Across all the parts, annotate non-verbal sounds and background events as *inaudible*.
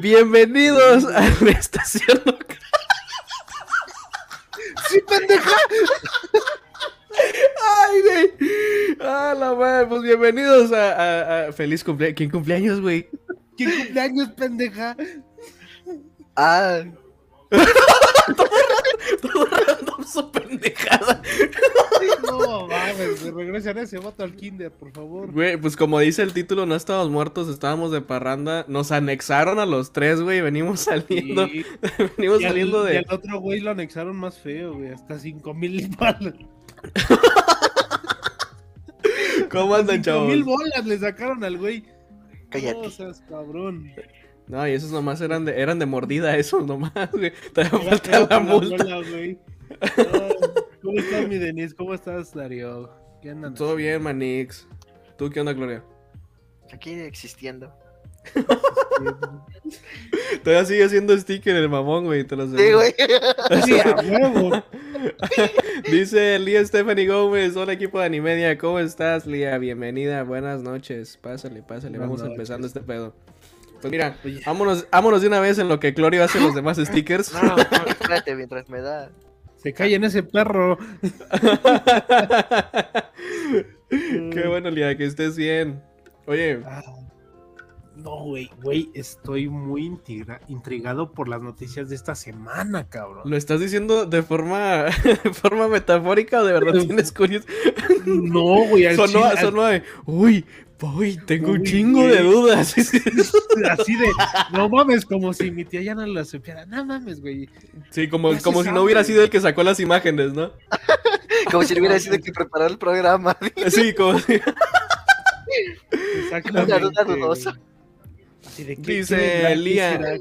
Bienvenidos a la estación local. ¡Sí, pendeja! Ay, güey. Ah, la madre. Pues bienvenidos a, a- a- Feliz cumpleaños. ¿Quién cumpleaños, güey? ¿Qué cumpleaños, pendeja? Ah, *laughs* *laughs* Todo random su pendejada. No, mames, regresan ese voto al kinder, por favor. Güey, pues como dice el título, no estábamos muertos, estábamos de parranda. Nos anexaron a los tres, güey. Venimos saliendo. Y, *laughs* Venimos y al, saliendo y de. al otro güey lo anexaron más feo, güey, hasta 5 mil bolas. ¿Cómo andan, 5 chavos? mil bolas le sacaron al güey. Cállate. No seas cabrón. No, y esos nomás eran de, eran de mordida, *laughs* esos nomás, güey. Falta era la multa. bola, güey. *laughs* ¿Cómo estás, mi Denis? ¿Cómo estás, Darío? ¿Qué andan? Todo bien, Manix. ¿Tú qué onda, Gloria? aquí existiendo. *laughs* Todavía sigue siendo sticker el mamón, güey. Te lo sé. Sí, güey. Sí, a huevo. Dice Lía Stephanie Gómez, hola equipo de Animedia, ¿cómo estás Lía? Bienvenida, buenas noches, pásale, pásale, Buenas vamos noches. empezando este pedo. Pues mira, Oye. vámonos, vámonos de una vez en lo que Clorio hace los demás *gasps* stickers. No, no, espérate, mientras me da. Se cae en ese perro. *laughs* Qué bueno Lía, que estés bien. Oye, Ah, no, güey, güey, estoy muy intriga- intrigado por las noticias de esta semana, cabrón. ¿lo estás diciendo de forma, de *laughs* forma metafórica o de verdad *laughs* tienes curiosidad? No, güey, al Sonó, chile- sonó de, uy, uy, tengo un chingo de dudas. así de, no *laughs* mames, como si mi tía ya no la supiera. No mames, güey. Sí, como, como si no hubiera sido el que sacó las imágenes, ¿no? *laughs* Como si hubiera sido el que *laughs* preparó el programa. Sí, como si... Exactamente. Una duda dudosa. Güey. Así de, ¿qué- Dice Lía.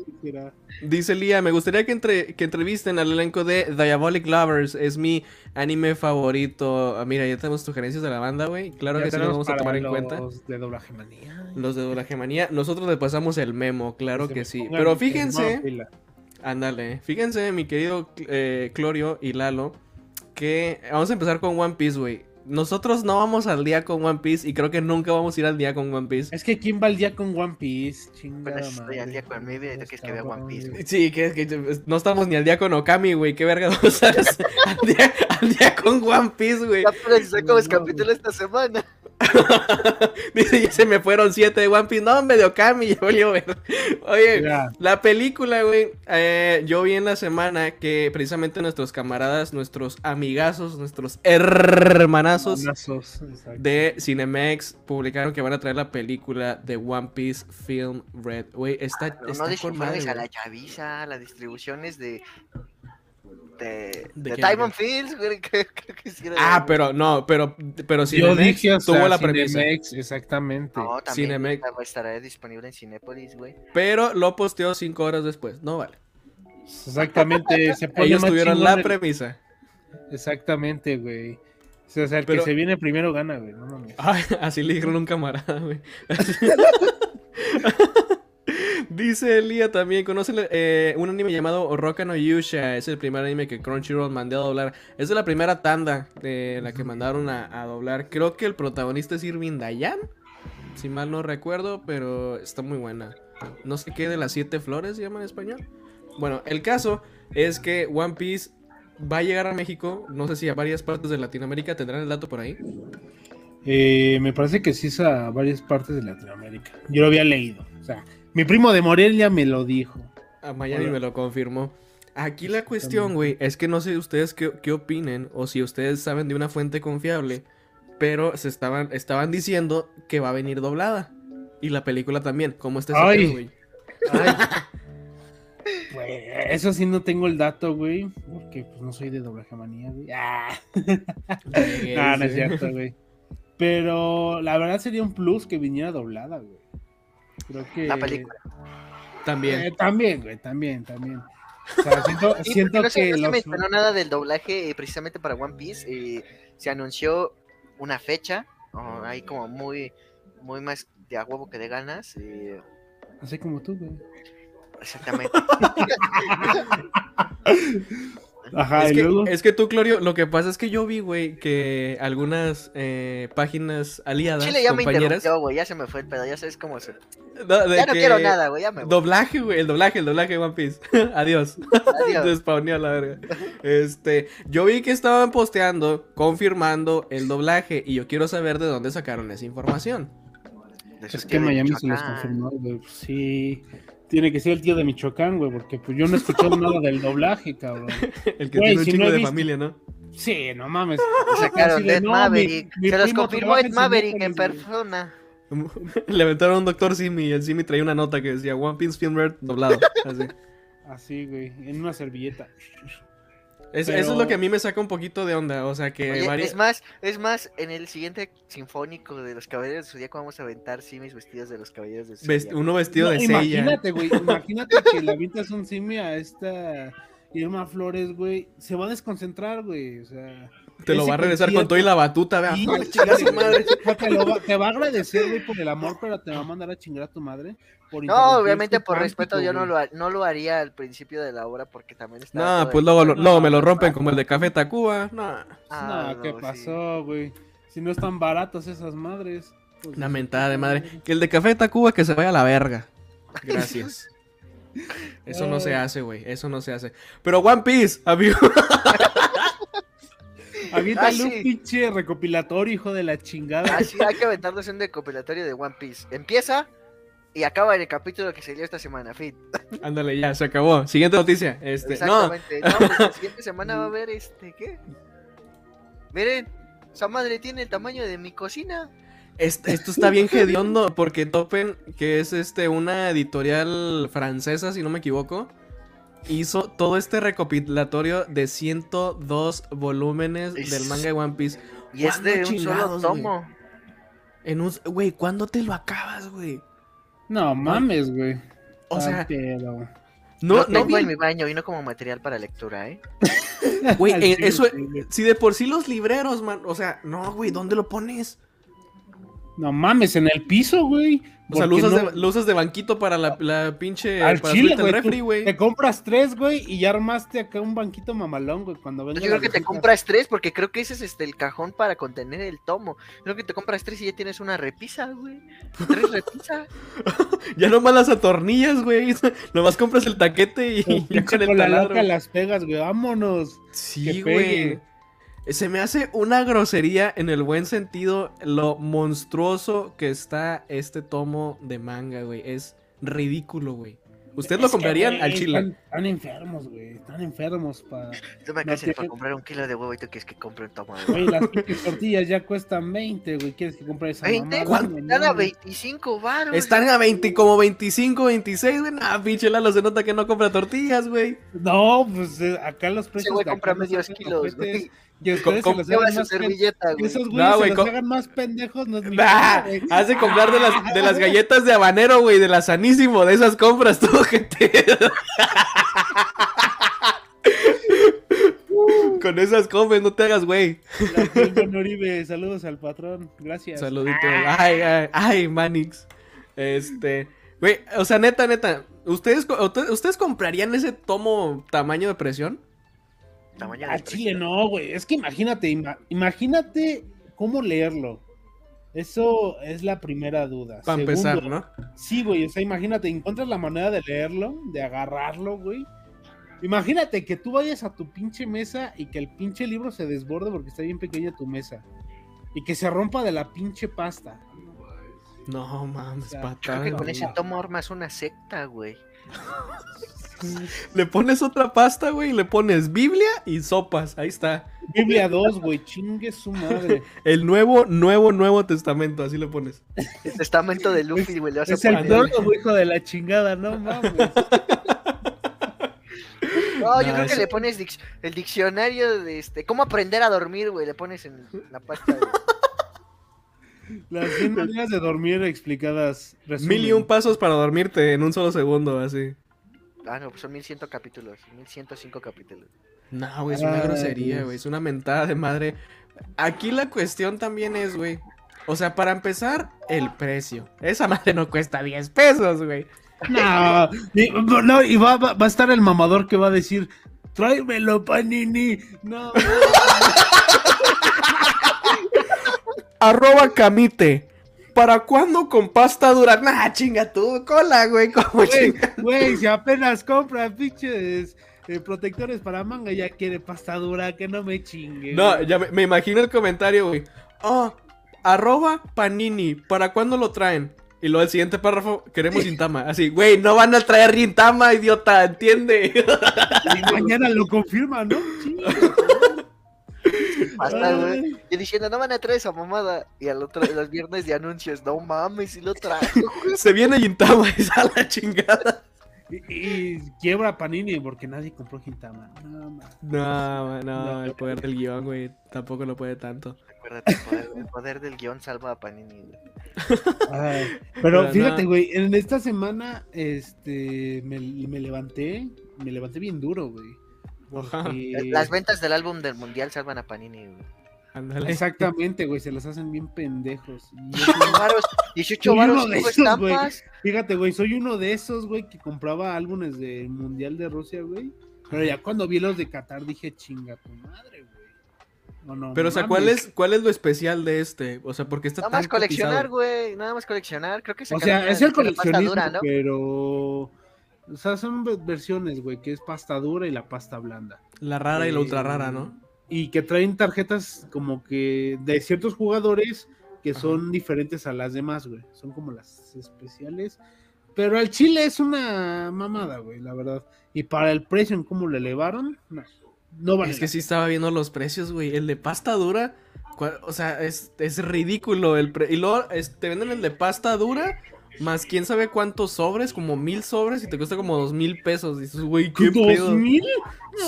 Dice Lía, me gustaría que, entre, que entrevisten al elenco de Diabolic Lovers. Es mi anime favorito. Ah, mira, ya tenemos sugerencias de la banda, güey. Claro Ya que sí tenemos vamos a tomar en cuenta. los de doblaje manía. Los de Doblaje Manía. Nosotros le pasamos el memo, claro que me sí. Pero en fíjense, ándale, fíjense, mi querido eh, Clorio y Lalo, que vamos a empezar con One Piece, güey. Nosotros no vamos al día con One Piece y creo que nunca vamos a ir al día con One Piece. Es que ¿quién va al día con One Piece? Chingada Bueno, estoy al día con mi vida y tú quieres que vea One Piece, güey. Sí, que, que no estamos ni al día con Okami, güey. Qué verga *laughs* vamos a hacer al día, al día con One Piece, güey. Ya pero sacamos No, capítulo esta semana. *laughs* Dice, ya se me fueron siete de One Piece. No, medio Okami, ya volvió a ver. Oye, la película, güey. eh, yo vi en la semana que precisamente nuestros camaradas, nuestros amigazos, nuestros hermanazos Manazos, de Cinemex publicaron que van a traer la película de One Piece Film Red. Güey, está, Pero está no con madre, desinformes a la chaviza, la distribución es de. De, ¿De de quién, Diamond Fields, güey. *laughs* Creo que de Ah, pero no, pero, pero Yo Cinemex dije, o sea, tuvo la premisa. Cinemex, exactamente. No, también Cinemex. estará- estará disponible en Cinépolis, güey. Pero lo posteó cinco horas después. No vale. Exactamente, *laughs* se pone Ellos tuvieron la el- premisa. Exactamente, güey. O sea, el Pero- que se viene primero gana, güey. No mames. *laughs* Ay, así le dijeron un camarada, güey. *laughs* Dice Elia también, conoce eh, un anime llamado Roka no Yusha. Es el primer anime que Crunchyroll mandó a doblar. Es de la primera tanda de la que mandaron a, a doblar. Creo que el protagonista es Irving Dayan. Si mal no recuerdo, pero está muy buena. No sé qué de las siete flores se llama en español. Bueno, el caso es que One Piece va a llegar a México. No sé si a varias partes de Latinoamérica. ¿Tendrán el dato por ahí? Eh, me parece que sí es a varias partes de Latinoamérica. Yo lo había leído. O sea, mi primo de Morelia me lo dijo. A Miami Hola. me lo confirmó. Aquí la cuestión, güey, es que no sé ustedes qué, qué opinen o si ustedes saben de una fuente confiable, pero se estaban, estaban diciendo que va a venir doblada. Y la película también. ¿Cómo está ese güey? Ay. *laughs* Pues, eso sí no tengo el dato, güey. Porque pues no soy de doblaje manía, güey. Ah. *laughs* No, no es cierto, güey. Pero la verdad sería un plus que viniera doblada, güey. Creo que. La película. También. Eh, también, güey, también, también. O sea, *laughs* siento, Sí, siento no que no se los. mencionó nada del doblaje eh, precisamente para One Piece. eh, se anunció una fecha, oh, ahí como muy, muy más de a huevo que de ganas. eh, Así como tú, güey. exactamente. *laughs* *laughs* Ajá, es, que, es que tú, Clorio, lo que pasa es que yo vi, güey, que algunas eh, páginas aliadas, Chile ya compañeras... me güey, ya se me fue el pedo, ya sabes cómo se... ya no quiero nada, güey, ya me voy. Doblaje, güey, el doblaje, el doblaje de One Piece. *laughs* Adiós. Adiós. *laughs* Despawneó la verga. Este, yo vi que estaban posteando, confirmando el doblaje, y yo quiero saber de dónde sacaron esa información. Es que Miami se los confirmó, güey, sí... Tiene que ser el tío de Michoacán, güey, porque pues yo no he escuchado nada del doblaje, cabrón. *laughs* El que tiene un chingo de familia, ¿no? Sí, no mames. *laughs* Sacaron Ed Maverick. Se los confirmó Ed Maverick en persona. *laughs* Le aventaron a un doctor Simi y el Simi traía una nota que decía One Piece Film Red doblado. Así. Así, güey, en una servilleta. Eso es lo que a mí me saca un poquito de onda, o sea que... Es más, es más, en el siguiente sinfónico de los Caballeros del Zodíaco vamos a aventar simis vestidos de los Caballeros del Zodíaco. uno vestido de Seiya. Imagínate, güey, *laughs* imagínate que le avientas un simi a esta Irma Flores, güey, se va a desconcentrar, güey, o sea... Te lo va a regresar con todo y la batuta, vea. madre. *laughs* Te, va, a agradecer, güey, por el amor, pero te va a mandar a chingar a tu madre. no, obviamente por respeto yo no lo, no lo haría al principio de la obra porque también está... No, pues luego, no, me lo rompen como el de Café Tacuba, no. Ah, no, ¿qué pasó, güey? Si no están baratos esas madres. Pues, Una mentada de madre. Que el de Café Tacuba que se vaya a la verga. *laughs* Gracias. Eso no se hace, güey. Eso no se hace. Pero One Piece, amigo. *laughs* Aviéntale ah, un pinche recopilatorio, hijo de la chingada. Ah, sí, hay que aventarnos un recopilatorio de One Piece. Empieza y acaba en el capítulo que salió esta semana, fit. Ándale, ya, se acabó. Siguiente noticia. Este, Exactamente. No, pues, la siguiente semana va a *laughs* haber este, ¿qué? Miren, esa madre tiene el tamaño de mi cocina. Esto, esto está bien hediondo porque Topen, que es este una editorial francesa, si no me equivoco, hizo todo este recopilatorio de 102 volúmenes del manga de One Piece. Y es de un solo tomo. En un... Güey, ¿cuándo te lo acabas, güey? No mames, güey. O sea... No, no tengo en mi baño y no como material para lectura, ¿eh? Güey, *laughs* eh, eso... Si de por sí los libreros, man... O sea, no, güey, ¿dónde lo pones? No mames, en el piso, güey. O sea, lo usas, de, banquito para la, la pinche. Al chile, güey. Te compras tres, güey, y ya armaste acá un banquito mamalón, güey. Cuando Yo creo que te compras tres, porque creo que ese es este, el cajón para contener el tomo. Creo que te compras tres y ya tienes una repisa, güey. Tres repisas. *laughs* ya nomás las atornillas, güey. *laughs* Nomás compras el taquete y *laughs* ya con el taladro. la las pegas, güey. Vámonos. Sí, güey. Se me hace una grosería en el buen sentido lo monstruoso que está este tomo de manga, güey. Es ridículo, güey. ¿Ustedes lo comprarían al chile? Están, enfermos, güey. Están enfermos para. Tú me para comprar un kilo de huevo y tú quieres que compre un tomo de Güey, las tortillas ya cuestan 20, güey. ¿Quieres que compre esa ¿20? ¿Cuánto? Están a 25 baros. Están a 20, como 25, 26, güey. Nah, pinche Lalo, se nota que no compra tortillas, güey. No, pues eh, acá los precios. Se voy a comprar medios kilos, güey. Y ustedes se los hagan más servilleta, güey. Esos güeyes no, se los hagan más pendejos, no es mi nah, Has de comprar de las, de las *laughs* galletas de habanero, güey, de la sanísimo, de esas compras *laughs* tú, gente. *laughs* Con esas comes, no te hagas, güey. Oribe, saludos al patrón, gracias. Saludito. Ay, ay, ay, Manix. Este, güey, o sea, neta, neta, ¿ustedes, ¿ustedes comprarían ese tomo tamaño de presión? A Chile no, güey. Es que imagínate, imagínate cómo leerlo. Eso es la primera duda. Para empezar, ¿no? Sí, güey. O sea, imagínate, encuentras la manera de leerlo, de agarrarlo, güey. Imagínate que tú vayas a tu pinche mesa y que el pinche libro se desborde porque está bien pequeña tu mesa. Y que se rompa de la pinche pasta. No mames, o Creo que con ese tomo armas una secta, güey. *laughs* Le pones otra pasta, güey, y le pones Biblia y sopas. Ahí está. Biblia 2, güey, chingue su madre. *laughs* El nuevo, nuevo, nuevo testamento, así le pones. El testamento de Luffy, güey. Es el hijo de la chingada, no mames. No, yo creo que le pones el diccionario de este. ¿Cómo aprender a dormir, güey? Le pones en la pasta. Las 100 maneras de dormir explicadas. Mil y un pasos para dormirte en un solo segundo, así. Ah, no, pues son 1100 capítulos, 1105 capítulos. No, güey, es una grosería, güey, es una mentada de madre. Aquí la cuestión también es, güey. O sea, para empezar, el precio. Esa madre no cuesta 10 pesos, güey. No, y, no, y va, va, a estar el mamador que va a decir, tráemelo, Panini. No. *laughs* Arroba Camite. ¿Para cuándo con pasta dura? Nah, chinga tú, cola, güey, como Güey, si apenas compra pinches eh, protectores para manga, ya quiere pasta dura, que no me chingue. No, ya me, imagino el comentario, güey. Oh, arroba panini, ¿para cuándo lo traen? Y luego el siguiente párrafo, queremos *laughs* Gintama. Así, güey, no van a traer Gintama, idiota, ¿entiende? Y mañana lo confirman, ¿no? *laughs* *laughs* Hasta, güey. Y diciendo, no van a traer esa mamada. Y al otro, los viernes de anuncios, no mames, si lo trajo. *laughs* Se viene Gintama y sale la chingada. Y, quiebra Panini porque nadie compró Gintama. No, no, no, el poder del guion, güey, tampoco lo puede tanto. Acuérdate, el poder, del guion salva a Panini. pero, fíjate, güey, en esta semana este me, me levanté, me levanté bien duro, güey. Las ventas del álbum del mundial salvan a Panini, güey. Exactamente, güey, se los hacen bien pendejos. 18 varos, *laughs* de estampas. Fíjate, güey, soy uno de esos, güey, que compraba álbumes del Mundial de Rusia, güey. Pero ya cuando vi los de Qatar dije, chinga tu madre, güey. No, no, Pero, o sea, ¿cuál es, ¿cuál es lo especial de este? O sea, porque está Nada más coleccionar, güey. Nada más coleccionar. Creo que O sea, es el coleccionismo, pero o sea, son versiones, güey, que es pasta dura y la pasta blanda. La rara y la ultra rara, ¿no? Eh, y que traen tarjetas como que de ciertos jugadores que son diferentes a las demás, güey. Son como las especiales. Pero al Chile es una mamada, güey, la verdad. Y para el precio en cómo le elevaron, no. No vale. Es que sí estaba viendo los precios, güey. El de pasta dura, o sea, es, ridículo. El y luego te venden el de pasta dura más quién sabe cuántos sobres, como mil sobres y te cuesta como dos mil pesos. Dices, güey, qué ¿Dos mil?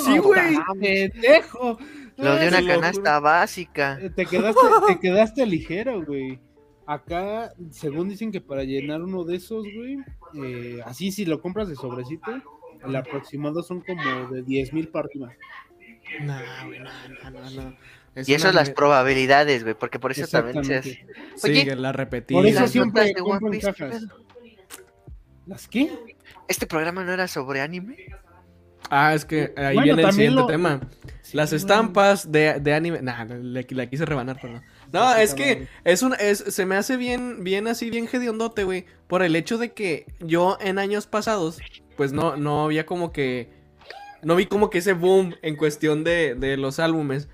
sí, güey. Pendejo. Lo de una canasta básica. Eh, te quedaste, te *laughs* quedaste ligero, güey. Acá, según dicen que para llenar uno de esos, güey, eh, así si lo compras de sobrecito, el aproximado son como de diez mil para arriba. No, güey, no, no, no. Y eso es las probabilidades, güey, porque por eso también se hace. sí, la repetí. Por eso siempre en cajas. ¿Las qué? ¿Este programa no era sobre anime? Ah, es que ahí viene el siguiente tema. Las estampas de, de anime. Nah, la, quise rebanar, perdón. No, es que es un, es, se me hace bien, bien así, bien hediondote, güey. Por el hecho de que yo en años pasados, pues no, no había como que. No vi como que ese boom en cuestión de, de los álbumes.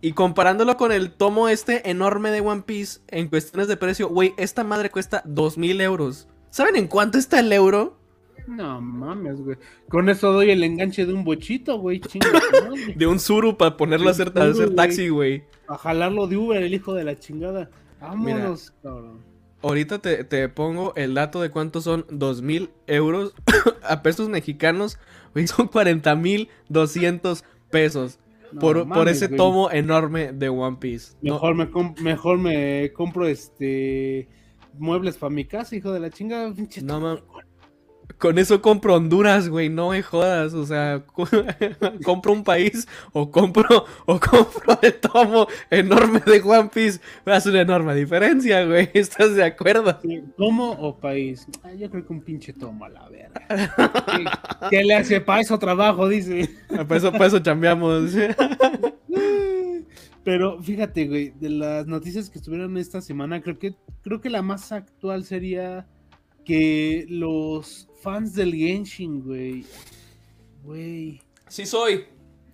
Y, comparándolo con el tomo este enorme de One Piece en cuestiones de precio, güey, esta madre cuesta dos mil euros. ¿Saben en cuánto está el euro? No mames, güey. Con eso doy el enganche de un bochito, güey. *laughs* de un suru para ponerlo a hacer, hacer taxi, güey. A jalarlo de Uber, el hijo de la chingada. Vámonos, cabrón. Ahorita te, pongo el dato de cuántos son dos mil euros *coughs* a pesos mexicanos. Güey, son cuarenta mil por, por, ese tomo enorme de One Piece. Mejor, me mejor me compro este muebles para mi casa, hijo de la chingada. No, mames. Con eso compro Honduras, güey, no me jodas, o sea, *laughs* compro un país o compro o compro el tomo enorme de One Piece, hace una enorme diferencia, güey, *laughs* ¿estás de acuerdo? ¿Tomo o país? Ah, yo creo que un pinche tomo a la verga. ¿Qué, le hace para eso trabajo, dice? Ah, para eso, para eso chambeamos. *laughs* Pero fíjate, güey, de las noticias que estuvieron esta semana, creo que creo que la más actual sería que los fans del Genshin, güey. Güey. Sí soy.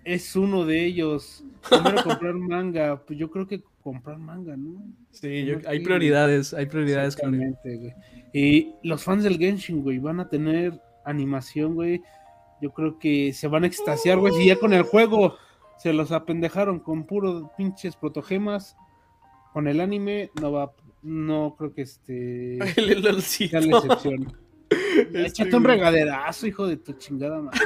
Es uno de ellos. Primero comprar manga. Pues yo creo que comprar manga, ¿no? Sí, hay prioridades, hay prioridades. Güey. Y los fans del Genshin, güey, van a tener animación, güey. Yo creo que se van a extasiar, güey. Si ya con el juego se los apendejaron con puros pinches protogemas, con el anime no va, no creo que este *laughs* el sea la excepción. Échate un regaderazo, hijo de tu chingada madre.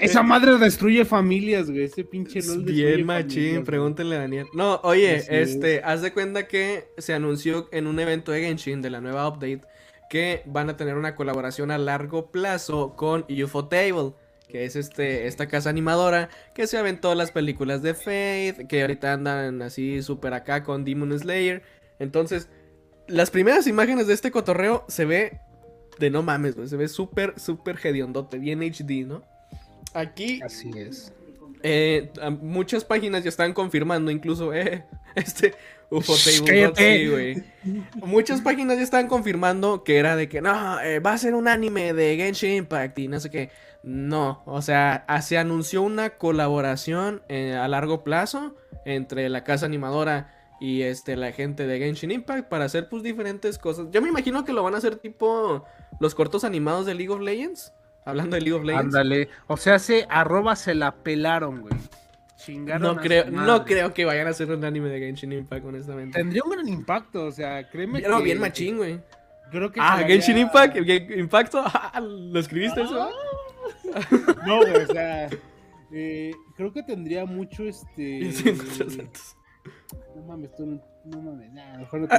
Esa, madre destruye familias, güey. Ese pinche LOL Bien machín, pregúntenle a Daniel. No, oye, este, haz de cuenta que se anunció en un evento de Genshin de la nueva update que van a tener una colaboración a largo plazo con UFO Table, que es este, esta casa animadora que se aventó las películas de Faith, que ahorita andan así súper acá con Demon Slayer. Entonces, las primeras imágenes de este cotorreo se ve de no mames, güey. Se ve súper, súper hediondote, bien HD, ¿no? Aquí. Así es. Eh, muchas páginas ya están confirmando, incluso eh, *laughs* este Ufotable güey. Muchas páginas ya están confirmando que era de que no, eh, va a ser un anime de Genshin Impact y no sé qué. No, o sea, se anunció una colaboración eh, a largo plazo entre la casa animadora y este la gente de Genshin Impact para hacer pues diferentes cosas. Yo me imagino que lo van a hacer tipo los cortos animados de League of Legends. Hablando de League of Legends. Ándale. O sea, se arroba se la pelaron, güey. Chingaron no creo, no creo que vayan a hacer un anime de Genshin Impact, honestamente. Tendría un gran impacto, o sea, créeme Pero bien machín, güey. Creo que ah, Genshin Impact, Impacto, *laughs* ¿lo escribiste eso? no, güey, o sea, eh, creo que tendría mucho este. *laughs* No mames, tú no, mames, nada, mejor no *laughs* te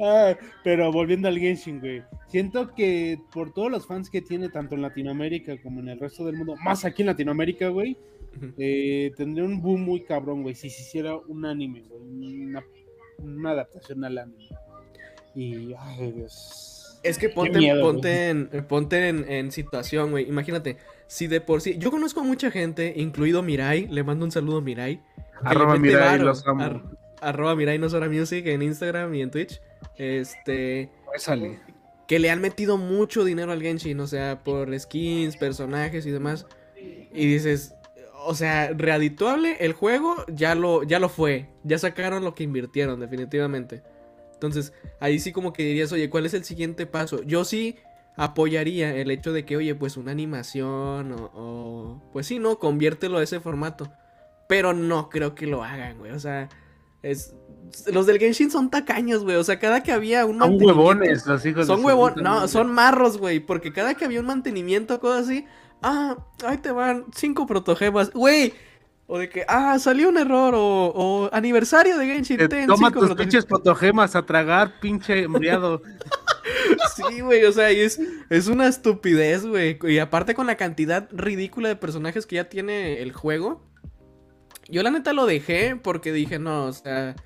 ah, pero volviendo al Genshin, güey. Siento que por todos los fans que tiene, tanto en Latinoamérica como en el resto del mundo, más aquí en Latinoamérica, güey, eh, tendría un boom muy cabrón, güey, si se hiciera un anime, güey. Una, una, adaptación al anime. Y, ay, Dios. Es que ponte, ponte, en, ponte en, situación, güey. Imagínate, si de por sí. Yo conozco a mucha gente, incluido Mirai. Le mando un saludo a Mirai. Arroba Mirai, los amo arroba Mirai Nosora Music en Instagram y en Twitch. Este. Sale. Que le han metido mucho dinero al Genshin, o sea, por skins, personajes y demás. Y dices, o sea, readituable el juego ya lo, ya lo fue. Ya sacaron lo que invirtieron, definitivamente. Entonces, ahí sí como que dirías, oye, ¿cuál es el siguiente paso? Yo sí apoyaría el hecho de que, oye, pues una animación o, o pues sí, ¿no? Conviértelo a ese formato. Pero no creo que lo hagan, güey. O sea, es, los del Genshin son tacaños, güey. O sea, cada que había un Son huevones los hijos Son huevones. No, son marros, güey. Porque cada que había un mantenimiento o cosas así. Ah, ahí te van cinco protogemas. Güey. O de que, ah, salió un error. O, aniversario de Genshin. Ten, toma tus pinches protogemas a tragar, pinche embriado. *laughs* sí, güey. O sea, es, es una estupidez, güey. Y aparte con la cantidad ridícula de personajes que ya tiene el juego. Yo la neta lo dejé porque dije, no, o sea,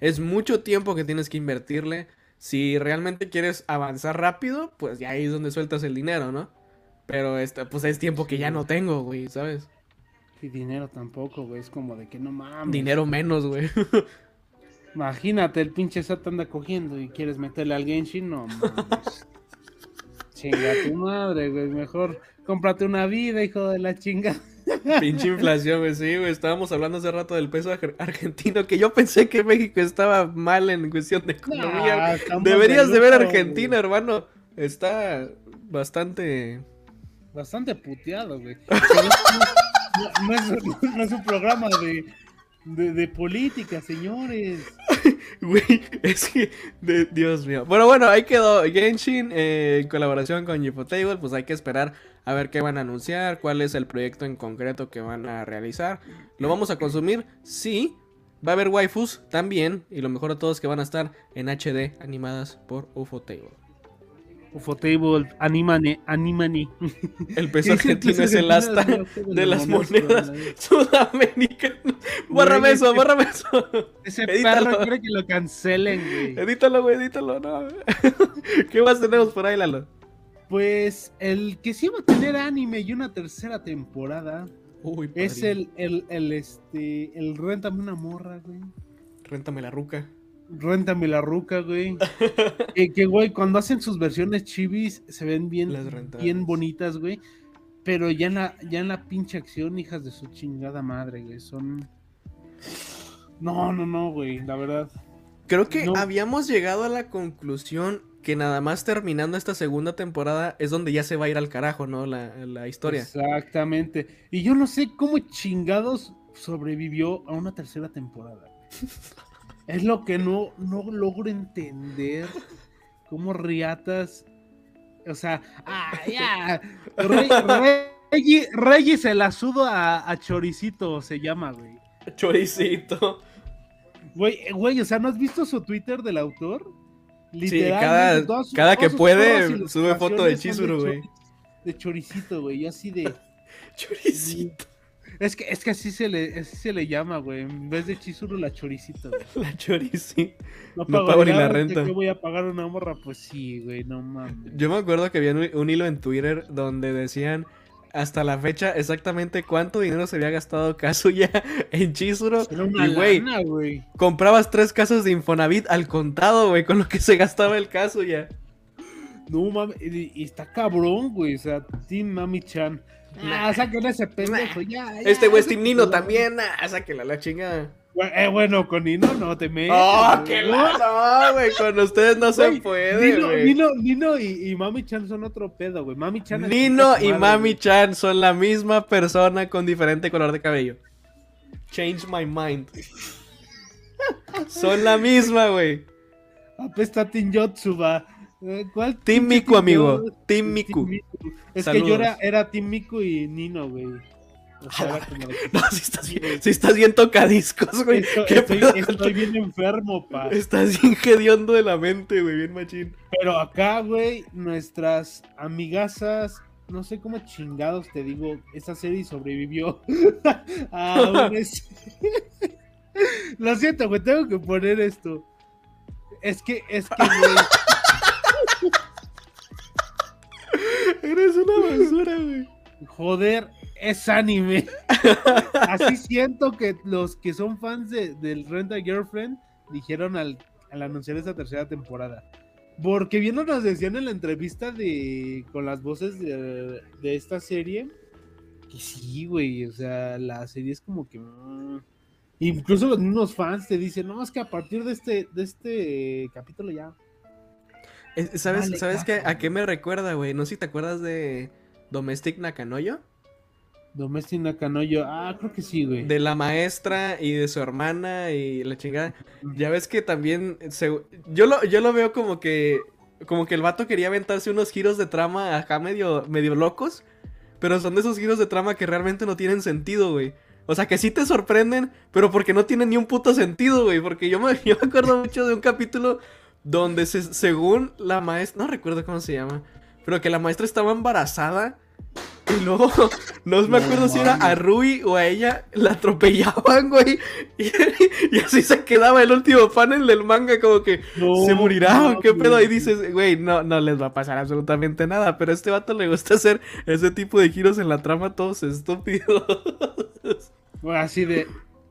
es mucho tiempo que tienes que invertirle. Si realmente quieres avanzar rápido, pues ya ahí es donde sueltas el dinero, ¿no? Pero este, pues es tiempo que ya no tengo, güey, ¿sabes? Y dinero tampoco, güey, es como de que no mames. Dinero menos, güey. *laughs* Imagínate, el pinche Sat anda cogiendo y quieres meterle al Genshin, no mames. *laughs* Chinga tu madre, güey, mejor cómprate una vida, hijo de la chinga. Pinche inflación, güey. Sí, güey. Estábamos hablando hace rato del peso argentino. Que yo pensé que México estaba mal en cuestión de economía. Deberías de ver Argentina, hermano. Está bastante. Bastante puteado, güey. *laughs* *laughs* no, es, un programa de, de, política, señores. *laughs* Güey, es que, Dios mío. Bueno, bueno, ahí quedó Genshin eh, en colaboración con Ufotable. Pues hay que esperar a ver qué van a anunciar, cuál es el proyecto en concreto que van a realizar. ¿Lo vamos a consumir? Sí. Va a haber waifus también. Y lo mejor de todo es que van a estar en HD animadas por Ufotable. Ufotable, animane, animani. El *laughs* peso argentino es el asta de las monedas sudamericanas. Bórrame eso, bórrame eso. Ese perro quiere que lo cancelen, güey. Edítalo, güey, edítalo, no. *laughs* ¿Qué más tenemos por ahí, Lalo? Pues el que sí va a tener anime y una tercera temporada es el, el, el, este, el Réntame una morra, güey. Réntame la ruca. Réntame la ruca, güey. *laughs* que, güey, cuando hacen sus versiones chivis se ven bien, bien bonitas, güey. Pero ya en, la, ya en la pinche acción, hijas de su chingada madre, güey. Son. No, no, no, güey, la verdad. Creo que habíamos llegado a la conclusión que nada más terminando esta segunda temporada es donde ya se va a ir al carajo, ¿no? La, historia. Exactamente. Y yo no sé cómo chingados sobrevivió a una tercera temporada. *laughs* es lo que no, no logro entender. Cómo Riatas. O sea, ah, ya. Rey, se la sudo a, a Choricito, se llama, güey. Choricito. Güey, güey, o sea, ¿no has visto su Twitter del autor? sí, cada, cada que puede sube foto de Chizuru, güey. De choricito, güey, yo así de... *laughs* choricito. Es que, es que así se le, así se le llama, güey. En vez de Chizuru, la choricita, güey. *laughs* La choricita. No No pago, pago ni la renta. ¿Qué voy a pagar una morra? Pues sí, güey, no mames. Yo me acuerdo que había un, un hilo en Twitter donde decían hasta la fecha exactamente cuánto dinero se había gastado Kazuya *laughs* en Chizuru. Una Y, güey, comprabas tres casas de Infonavit al contado, güey, con lo que se gastaba el Kazuya. No mames, y, y está cabrón, güey. O sea, Team Mami Chan. Ah, saquen ese pendejo, ya, ya. Este güey es Team Nino también, ah, sáquela la chingada. Eh, bueno, con Nino no te metas. ¡Oh, qué no, güey! Con ustedes no se puede, Nino. Nino, Nino y, y Mami Chan son otro pedo, güey. Mami Chan. es Nino y madre, Mami. Chan son la misma persona con diferente color de cabello. Change my mind. *laughs* Son la misma, güey. Apesta. Eh, ¿Cuál? Team Miku, amigo. Team Miku. Es que yo era, era Team Miku y Nino, güey. O sea, como *laughs* No, si estás bien, si estás bien tocadiscos, güey. Estoy, ¿Qué estoy- bien enfermo, pa. Estás bien hediondo de la mente, güey, bien machín. Pero acá, güey, nuestras amigazas, no sé cómo chingados te digo, esa serie sobrevivió *laughs* a *laughs* es- Lo siento, güey, tengo que poner esto. Es que, es que, güey, Eres una basura, güey. joder, es anime. Así siento que los que son fans de, del Renta Girlfriend dijeron al, al anunciar esta tercera temporada. Porque bien nos decían en la entrevista de con las voces de, de esta serie que sí, güey, o sea, la serie es como que mm, incluso los mismos fans te dicen, "No, es que a partir de este de este capítulo ya ¿Sabes, Vale, ¿sabes qué? a qué me recuerda, güey? No sé si te acuerdas de Domestic Nakanoyo. Domestic Nakanoyo, ah, creo que sí, güey. De la maestra y de su hermana y la chingada. Ya ves que también se- yo lo yo lo veo como que como que el vato quería aventarse unos giros de trama acá medio medio locos, pero son de esos giros de trama que realmente no tienen sentido, güey. O sea, que sí te sorprenden, pero porque no tienen ni un puto sentido, güey. Porque yo me, *laughs* yo me acuerdo mucho de un capítulo donde se- según la maestra, no recuerdo cómo se llama, pero que la maestra estaba embarazada y luego, *laughs* no me No acuerdo si era a. Rui o a ella, la atropellaban, güey. Y, *laughs* y así se quedaba el último panel del manga, como que No, se morirá, o qué pedo. Y dices, güey, no, no les va a pasar absolutamente nada. Pero a este vato le gusta hacer ese tipo de giros en la trama, todos estúpidos. Bueno, *laughs* así de.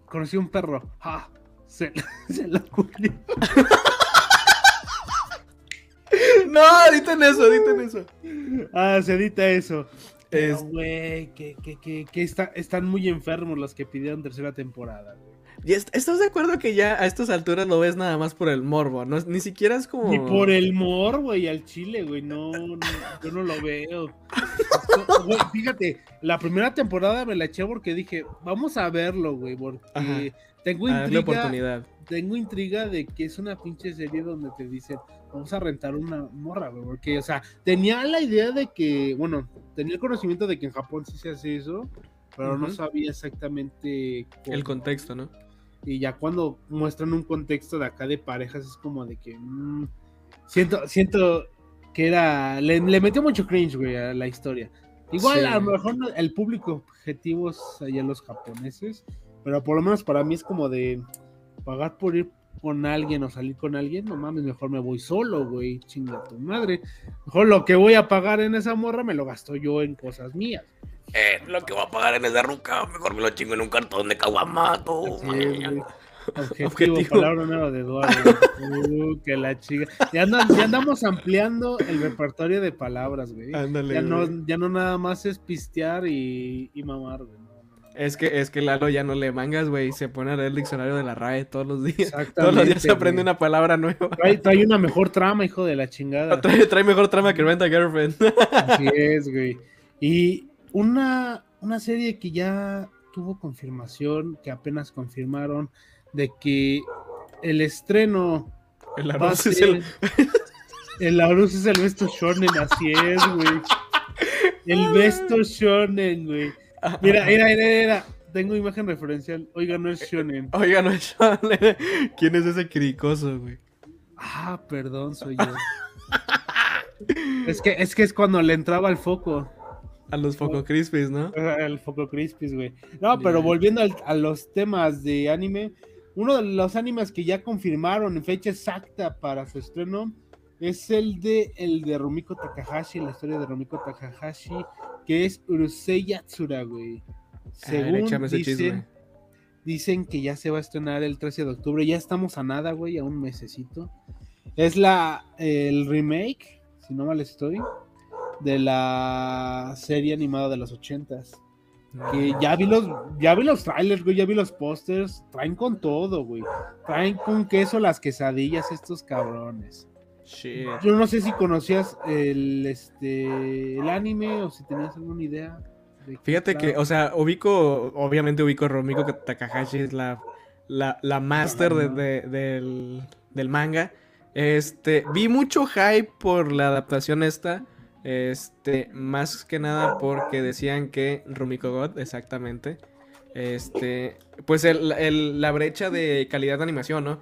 Conocí un perro. ¡Ah! Se, se lo. *laughs* no, editen eso, editen eso. Ah, se edita eso. Pero, Es- güey, que, que, que, que está- están muy enfermos los que pidieron tercera temporada. güey. ¿Y est- estás de acuerdo que ya a estas alturas lo ves nada más por el morbo? No, ni siquiera es como. Ni por el mor, güey, al chile, güey. No, no, yo no lo veo. Esto- *laughs* güey, fíjate, la primera temporada me la eché porque dije, vamos a verlo, güey, porque Ajá. tengo A darle intriga. oportunidad. tengo intriga de que es una pinche serie donde te dicen, vamos a rentar una morra, güey, porque, o sea, tenía la idea de que, bueno, tenía el conocimiento de que en Japón sí se hace eso, pero no sabía exactamente cómo. El contexto, ¿no? Y ya cuando muestran un contexto de acá de parejas es como de que, mm, siento, siento que era, le, le metió mucho cringe, güey, a la historia. Igual, Sí. a lo mejor el público objetivo es allá los japoneses, pero por lo menos para mí es como de pagar por ir con alguien o salir con alguien, no mames, mejor me voy solo, güey, chinga tu madre. Mejor lo que voy a pagar en esa morra me lo gasto yo en cosas mías. Eh, lo que voy a pagar en esa ruca, mejor me lo chingo en un cartón de caguamato. Objetivo, Objetivo. palabra nueva de Eduardo. Uh, que la chica. Ya, andamos ampliando el repertorio de palabras, güey. Ándale. Ya no, güey. ya no nada más es pistear y, y mamar, güey. Es que, es que Lalo ya no le mangas, güey. Se pone a leer el diccionario de la RAE todos los días. Exactamente. *laughs* Todos los días se aprende una palabra nueva. Trae, trae una mejor trama, hijo de la chingada. *laughs* Trae, trae mejor trama que Renta Girlfriend. *laughs* Así es, güey. Y una, una serie que ya tuvo confirmación, que apenas confirmaron, de que el estreno El arroz es el... el arroz es el besto shonen, así es, güey. El besto shonen, güey. Mira, mira, mira, mira. Tengo imagen referencial. Oiga, no es shonen. Oiga, no es shonen. *laughs* ¿Quién es ese cricoso, güey? Ah, perdón, soy yo. Es que, es que es cuando le entraba el foco. A los Foco Crispies, ¿no? El Foco Crispies, güey. No, pero volviendo a los temas de anime, uno de los animes que ya confirmaron en fecha exacta para su estreno es el de el de Rumiko Takahashi, la historia de Rumiko Takahashi, que es Urusei Yatsura, güey. Según dicen, dicen que ya se va a estrenar el 13 de octubre, ya estamos a nada, güey, a un mesecito. Es la el remake, si no mal estoy, de la serie animada de los ochentas. Que ya vi los, ya vi los trailers, güey, ya vi los pósters. Traen con todo, güey. Traen con queso las quesadillas estos cabrones. Yo no sé si conocías el, este, el anime o si tenías alguna idea. Fíjate que, o sea, ubico, obviamente ubico a Romiko Takahashi, es la, la, la master del, del manga. Este, vi mucho hype por la adaptación esta. Este, más que nada porque decían que Rumiko God, exactamente. Este, pues el, la brecha de calidad de animación, ¿no?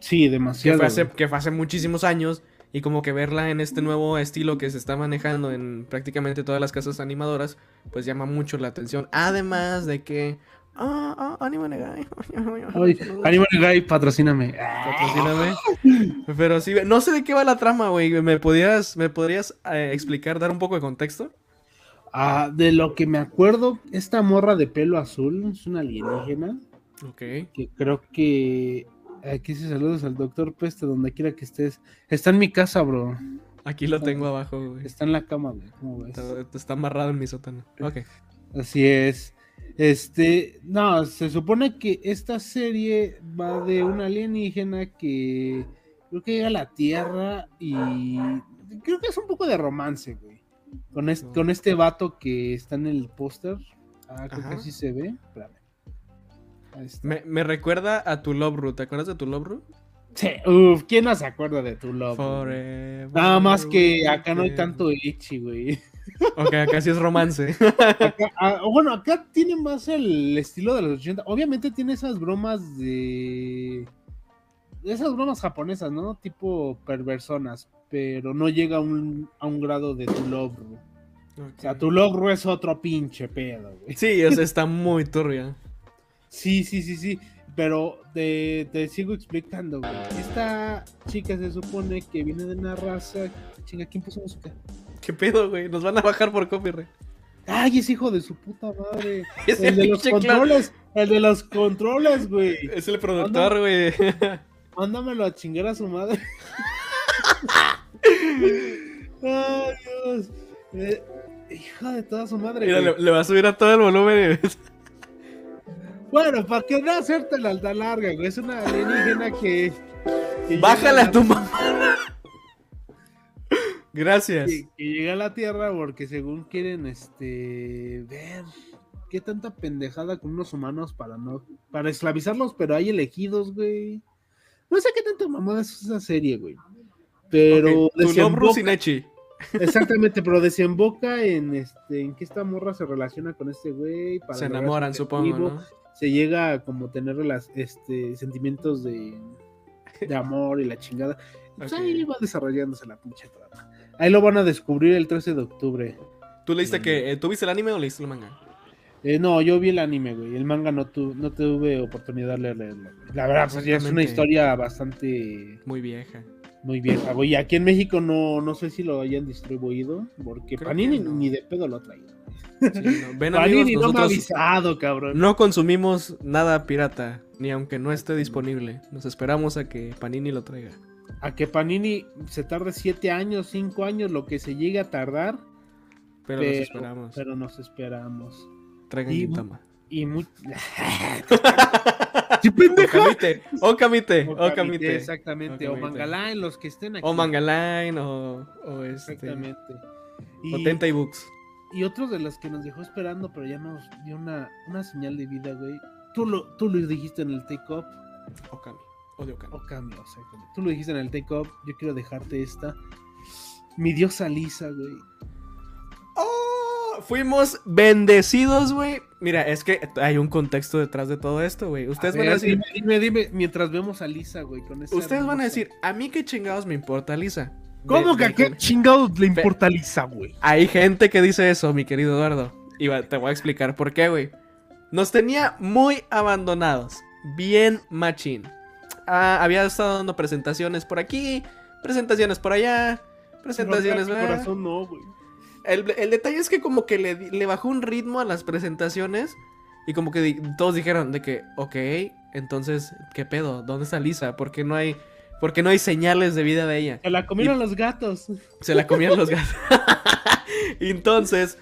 Sí, demasiado. Que fue, hace, muchísimos años. Y como que verla en este nuevo estilo que se está manejando en prácticamente todas las casas animadoras, pues llama mucho la atención. Además de que Ah, ah, Anime Negai. *laughs* Anime Negai, patrocíname. Patrocíname. Pero sí, no sé de qué va la trama, güey. ¿Me podrías, me podrías eh, explicar, dar un poco de contexto? Ah, de lo que me acuerdo, esta morra de pelo azul es una alienígena. Ok. Que creo que. Aquí se saludos al doctor Peste, donde quiera que estés. Está en mi casa, bro. Aquí lo tengo abajo, güey. Está en la cama, güey. ¿Cómo ves? Está, está amarrado en mi sótano. Ok. Así es. Este, no, se supone que esta serie va de una alienígena que creo que llega a la Tierra y creo que es un poco de romance, güey. Con, este, con este vato que está en el póster. Ah, creo que así se ve. Me, me, recuerda a tu Love ¿Te acuerdas de tu Love Sí, uff, ¿quién no se acuerda de tu Love? Nada más que acá no hay tanto Ichi, güey. Ok, acá sí es romance. *laughs* Ah, bueno, acá tiene más el estilo de los 80. Obviamente tiene esas bromas de. Esas bromas japonesas, ¿no? Tipo perversonas. Pero no llega a un, a un grado de tu logro. O sea, tu logro es otro pinche pedo, güey. Sí, o sea, está muy turbia. Sí, sí, sí, sí. Pero te, te sigo explicando, güey. Esta chica se supone que viene de una raza. Chinga, ¿quién puso música? ¿Qué pedo, güey? Nos van a bajar por copyright. Ay, es hijo de su puta madre. *laughs* el de los controles. El de los controles, güey. Es el productor, güey. Mándamelo a chingar a su madre. *laughs* Ay, Dios. Eh, hija de toda su madre. Mira, le, va a subir a todo el volumen. *laughs* bueno, para que no hacerte la alta larga, güey. Es una alienígena que. Bájala a tu mamá. *laughs* Gracias. Que, llega a la Tierra porque según quieren este ver qué tanta pendejada con unos humanos para no para esclavizarlos, pero hay elegidos, güey. No sé qué tanta mamada es esa serie, güey. Pero okay. desemboca... Exactamente, pero desemboca en este en que esta morra se relaciona con este güey Se enamoran, supongo, ¿no? Se llega a como tener las este sentimientos de, de amor y la chingada. Pues ahí va desarrollándose la pinche trama. Ahí lo van a descubrir el 13 de octubre. ¿Tú leíste que. Eh, ¿Tú viste el anime o leíste el manga? Eh, no, yo vi el anime, güey. El manga no, tu, no tuve oportunidad de leerlo. La verdad, pues ya es una historia bastante. Muy vieja. Muy vieja, güey. Aquí en México no, no sé si lo hayan distribuido, porque Panini ni de pedo lo ha traído. No. Panini no me ha avisado, cabrón. No consumimos nada pirata, ni aunque no esté disponible. Nos esperamos a que Panini lo traiga a que Panini se tarde siete años, cinco años, lo que se llegue a tardar. Pero, nos esperamos. Pero nos esperamos. Traigan y, tama. Y muy. *laughs* ¿Sí, pendeja? O Camite. O Camite. Exactamente. O Mangaline, los que estén aquí. O Mangaline, o, o este. Exactamente. Y, o Tentai Books. Y otro de los que nos dejó esperando, pero ya nos dio una, una señal de vida, güey. Tú lo, tú lo dijiste en el take-up. Okami. O de Okami. Tú lo dijiste en el Take Up. Yo quiero dejarte esta. Mi diosa Lisa, güey. Oh, fuimos bendecidos, güey. Mira, es que hay un contexto detrás de todo esto, güey. Ustedes van a decir. Dime, dime, mientras vemos a Lisa, güey. Ustedes van a decir, a mí qué chingados me importa Lisa. ¿Cómo que a qué chingados le importa Lisa, güey? Hay gente que dice eso, mi querido Eduardo. Y te voy a explicar por qué, güey. Nos tenía muy abandonados. Bien machín. Ah, había estado dando presentaciones por aquí, presentaciones por allá, presentaciones... No, corazón no, güey. El, detalle es que como que le, le, bajó un ritmo a las presentaciones y como que todos dijeron de que, ok, entonces, ¿qué pedo? ¿Dónde está Lisa? ¿Por qué no hay, por qué no hay señales de vida de ella? Se la comieron los gatos. Se la comieron los gatos. *laughs* entonces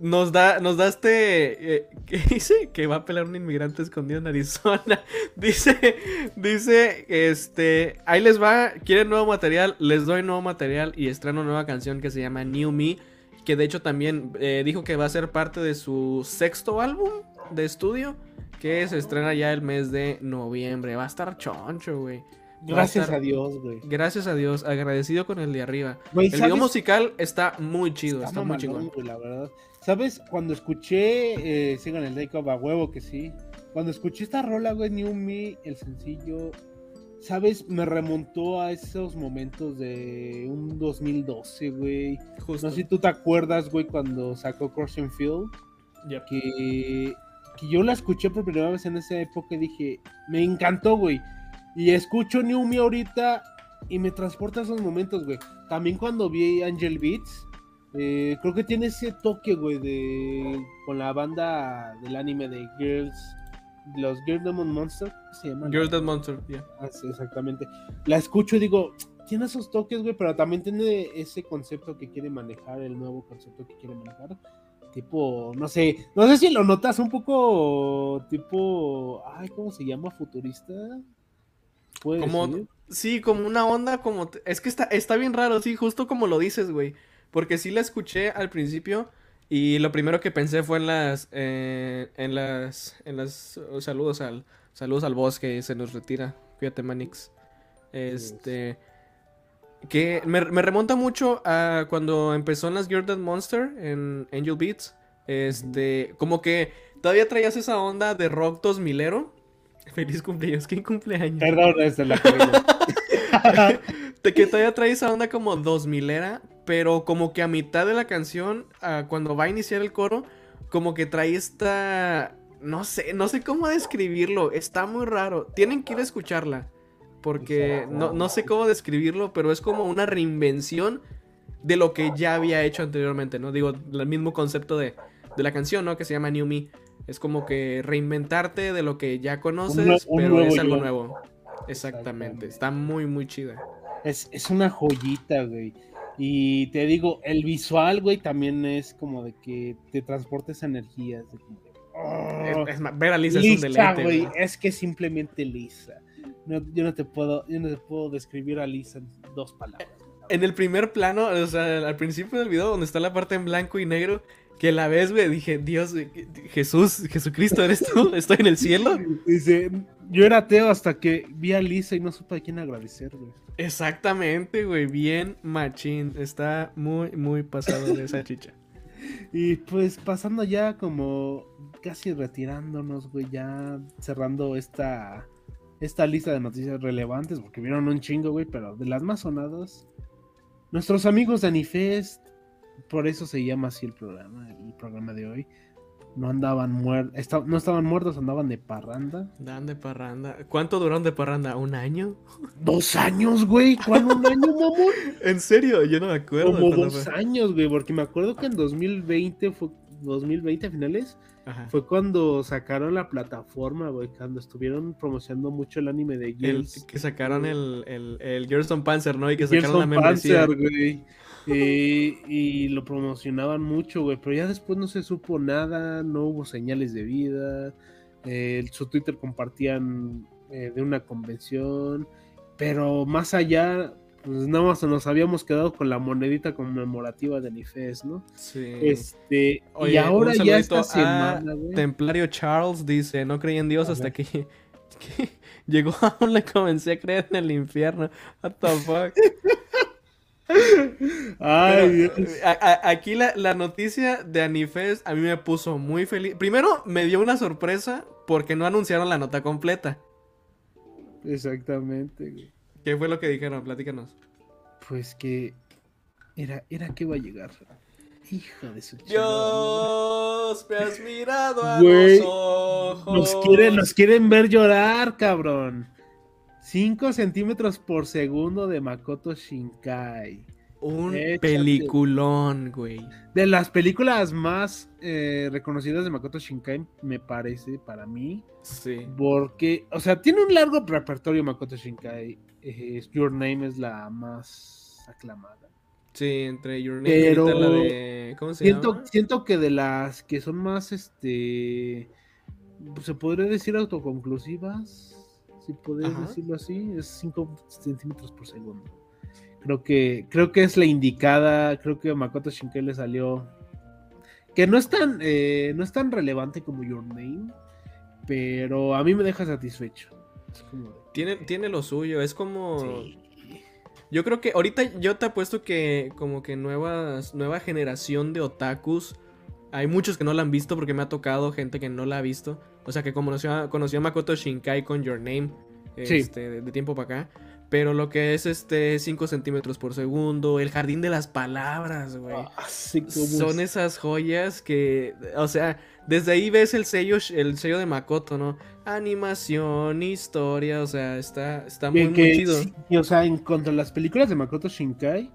nos da, nos da este. Eh, ¿Qué dice? Que va a pelear un inmigrante escondido en Arizona. *laughs* dice, dice, este. Ahí les va. Quieren nuevo material. Les doy nuevo material y estreno nueva canción que se llama New Me. Que de hecho también eh, dijo que va a ser parte de su sexto álbum de estudio. Que se estrena ya el mes de noviembre. Va a estar choncho, güey. Gracias a, Dios, güey. Gracias a Dios, agradecido con el de arriba. el video musical está muy chido, está, muy chingón. la verdad. ¿Sabes? Cuando escuché, eh, sigan el Day a huevo que sí. Cuando escuché esta rola, güey, New Me, el sencillo, ¿sabes? Me remontó a esos momentos de un 2012, güey. No sé si tú te acuerdas, güey, cuando sacó Crossing Field. Que, que yo la escuché por primera vez en esa época y dije, me encantó, güey. Y escucho New Me ahorita y me transporta a esos momentos, güey. También cuando vi Angel Beats eh, creo que tiene ese toque, güey, de con la banda del anime de Girls, los Girls Demon Monster, se llaman? Girls Demon Monster, yeah. Ah, sí, exactamente. La escucho y digo, tiene esos toques, güey, pero también tiene ese concepto que quiere manejar, el nuevo concepto que quiere manejar. Tipo, no sé, no sé si lo notas un poco tipo, ay, ¿cómo se llama? Futurista. ¿Puede como, sí, como una onda, como, es que está, está bien raro, sí, justo como lo dices, güey. Porque sí la escuché al principio y lo primero que pensé fue en las, eh, en las, en las, oh, saludos al, saludos al bosque, se nos retira, cuídate Manix. Este, que me, remonta mucho a cuando empezó en las Girl Monster en Angel Beats. Este, como que todavía traías esa onda de rock 2000ero. *laughs* Feliz cumpleaños, ¿quién cumpleaños? Perdón, esa es la *laughs* que todavía trae esa onda como 2000era, pero como que a mitad de la canción, cuando va a iniciar el coro, como que trae esta... No sé, no sé cómo describirlo, está muy raro. Tienen que ir a escucharla, porque no, no sé cómo describirlo, pero es como una reinvención de lo que ya había hecho anteriormente, ¿no? Digo, el mismo concepto de, de la canción, ¿no? Que se llama New Me. Es como que reinventarte de lo que ya conoces, pero es algo nuevo. Exactamente. Está muy, muy chida. Es, es una joyita, güey. Y te digo, el visual, güey, también es como de que te transportes energías. Oh, es, ver a Lisa, es un deleite, güey. Es que simplemente Lisa. yo no te puedo, yo no te puedo describir a Lisa en dos palabras. En el primer plano, o sea, al principio del video, donde está la parte en blanco y negro, que la ves, güey, dije, Dios, Jesús, Jesucristo, ¿eres tú? *laughs* ¿Estoy en el cielo? Dice, yo era ateo hasta que vi a Lisa y no supe a quién agradecer, güey. Exactamente, güey, bien machín. Está muy, muy pasado de esa chicha. *laughs* y pues pasando ya como casi retirándonos, güey, ya cerrando esta, esta lista de noticias relevantes, porque vieron un chingo, güey, pero de las más sonadas, nuestros amigos de Anifest por eso se llama así el programa, el programa de hoy. No andaban muertos, no estaban muertos, andaban de parranda. De parranda. ¿Cuánto duraron de parranda? ¿Un año? ¿Dos años, güey? ¿Cuál un año, mamón? *laughs* ¿En serio? Yo no me acuerdo. Como dos años, güey, porque me acuerdo que en 2020 fue 2020 a finales, fue cuando sacaron la plataforma, güey, cuando estuvieron promocionando mucho el anime de Gears. que sacaron el, el, el Panzer, ¿no? Y que sacaron la membresía. Panzer, güey. Y lo promocionaban mucho, güey, pero ya después no se supo nada, no hubo señales de vida. Eh, su Twitter compartían eh, de una convención, pero más allá, pues nada más nos habíamos quedado con la monedita conmemorativa de Nifes, ¿no? Sí. Este, y ahora ya esta semana, Templario Charles dice, no creí en Dios hasta *laughs* que, llegó *laughs* aún le comencé a creer en el infierno. What the fuck. *laughs* Ay, aquí la, la, noticia de Anifest a mí me puso muy feliz. Primero me dio una sorpresa porque no anunciaron la nota completa. Exactamente, ¿Qué fue lo que dijeron? Platícanos. pues que era, era que va a llegar. Hija de su Dios, me has mirado a los ojos. Nos quieren, nos quieren ver llorar, cabrón. 5 centímetros por segundo de Makoto Shinkai. Un peliculón, güey. De las películas más eh, reconocidas de Makoto Shinkai, me parece, para mí. Sí. Porque, o sea, tiene un largo repertorio Makoto Shinkai. Eh, Your Name es la más aclamada. Sí, entre Your Name y la de. ¿Cómo se siento, llama? Siento que de las que son más, este. Se podría decir autoconclusivas. Si podría decirlo así, es 5 centímetros por segundo. Creo que, creo que es la indicada. Creo que a Makoto Shinkai le salió. Que no es tan, eh, no es tan relevante como Your Name. Pero a mí me deja satisfecho. tiene, tiene lo suyo. Es como. Yo creo que ahorita yo te apuesto que como que nuevas, nueva generación de otakus. Hay muchos que no la han visto porque me ha tocado gente que no la ha visto. O sea que conoció, conoció a Makoto Shinkai con Your Name. Este, de, de tiempo para acá. Pero lo que es este 5 centímetros por segundo, el jardín de las palabras, güey. Ah, sí, Son es? esas joyas que, o sea, desde ahí ves el sello, el sello de Makoto, ¿no? Animación, historia, o sea, está, está muy, que, muy chido. Sí, o sea, en cuanto a las películas de Makoto Shinkai,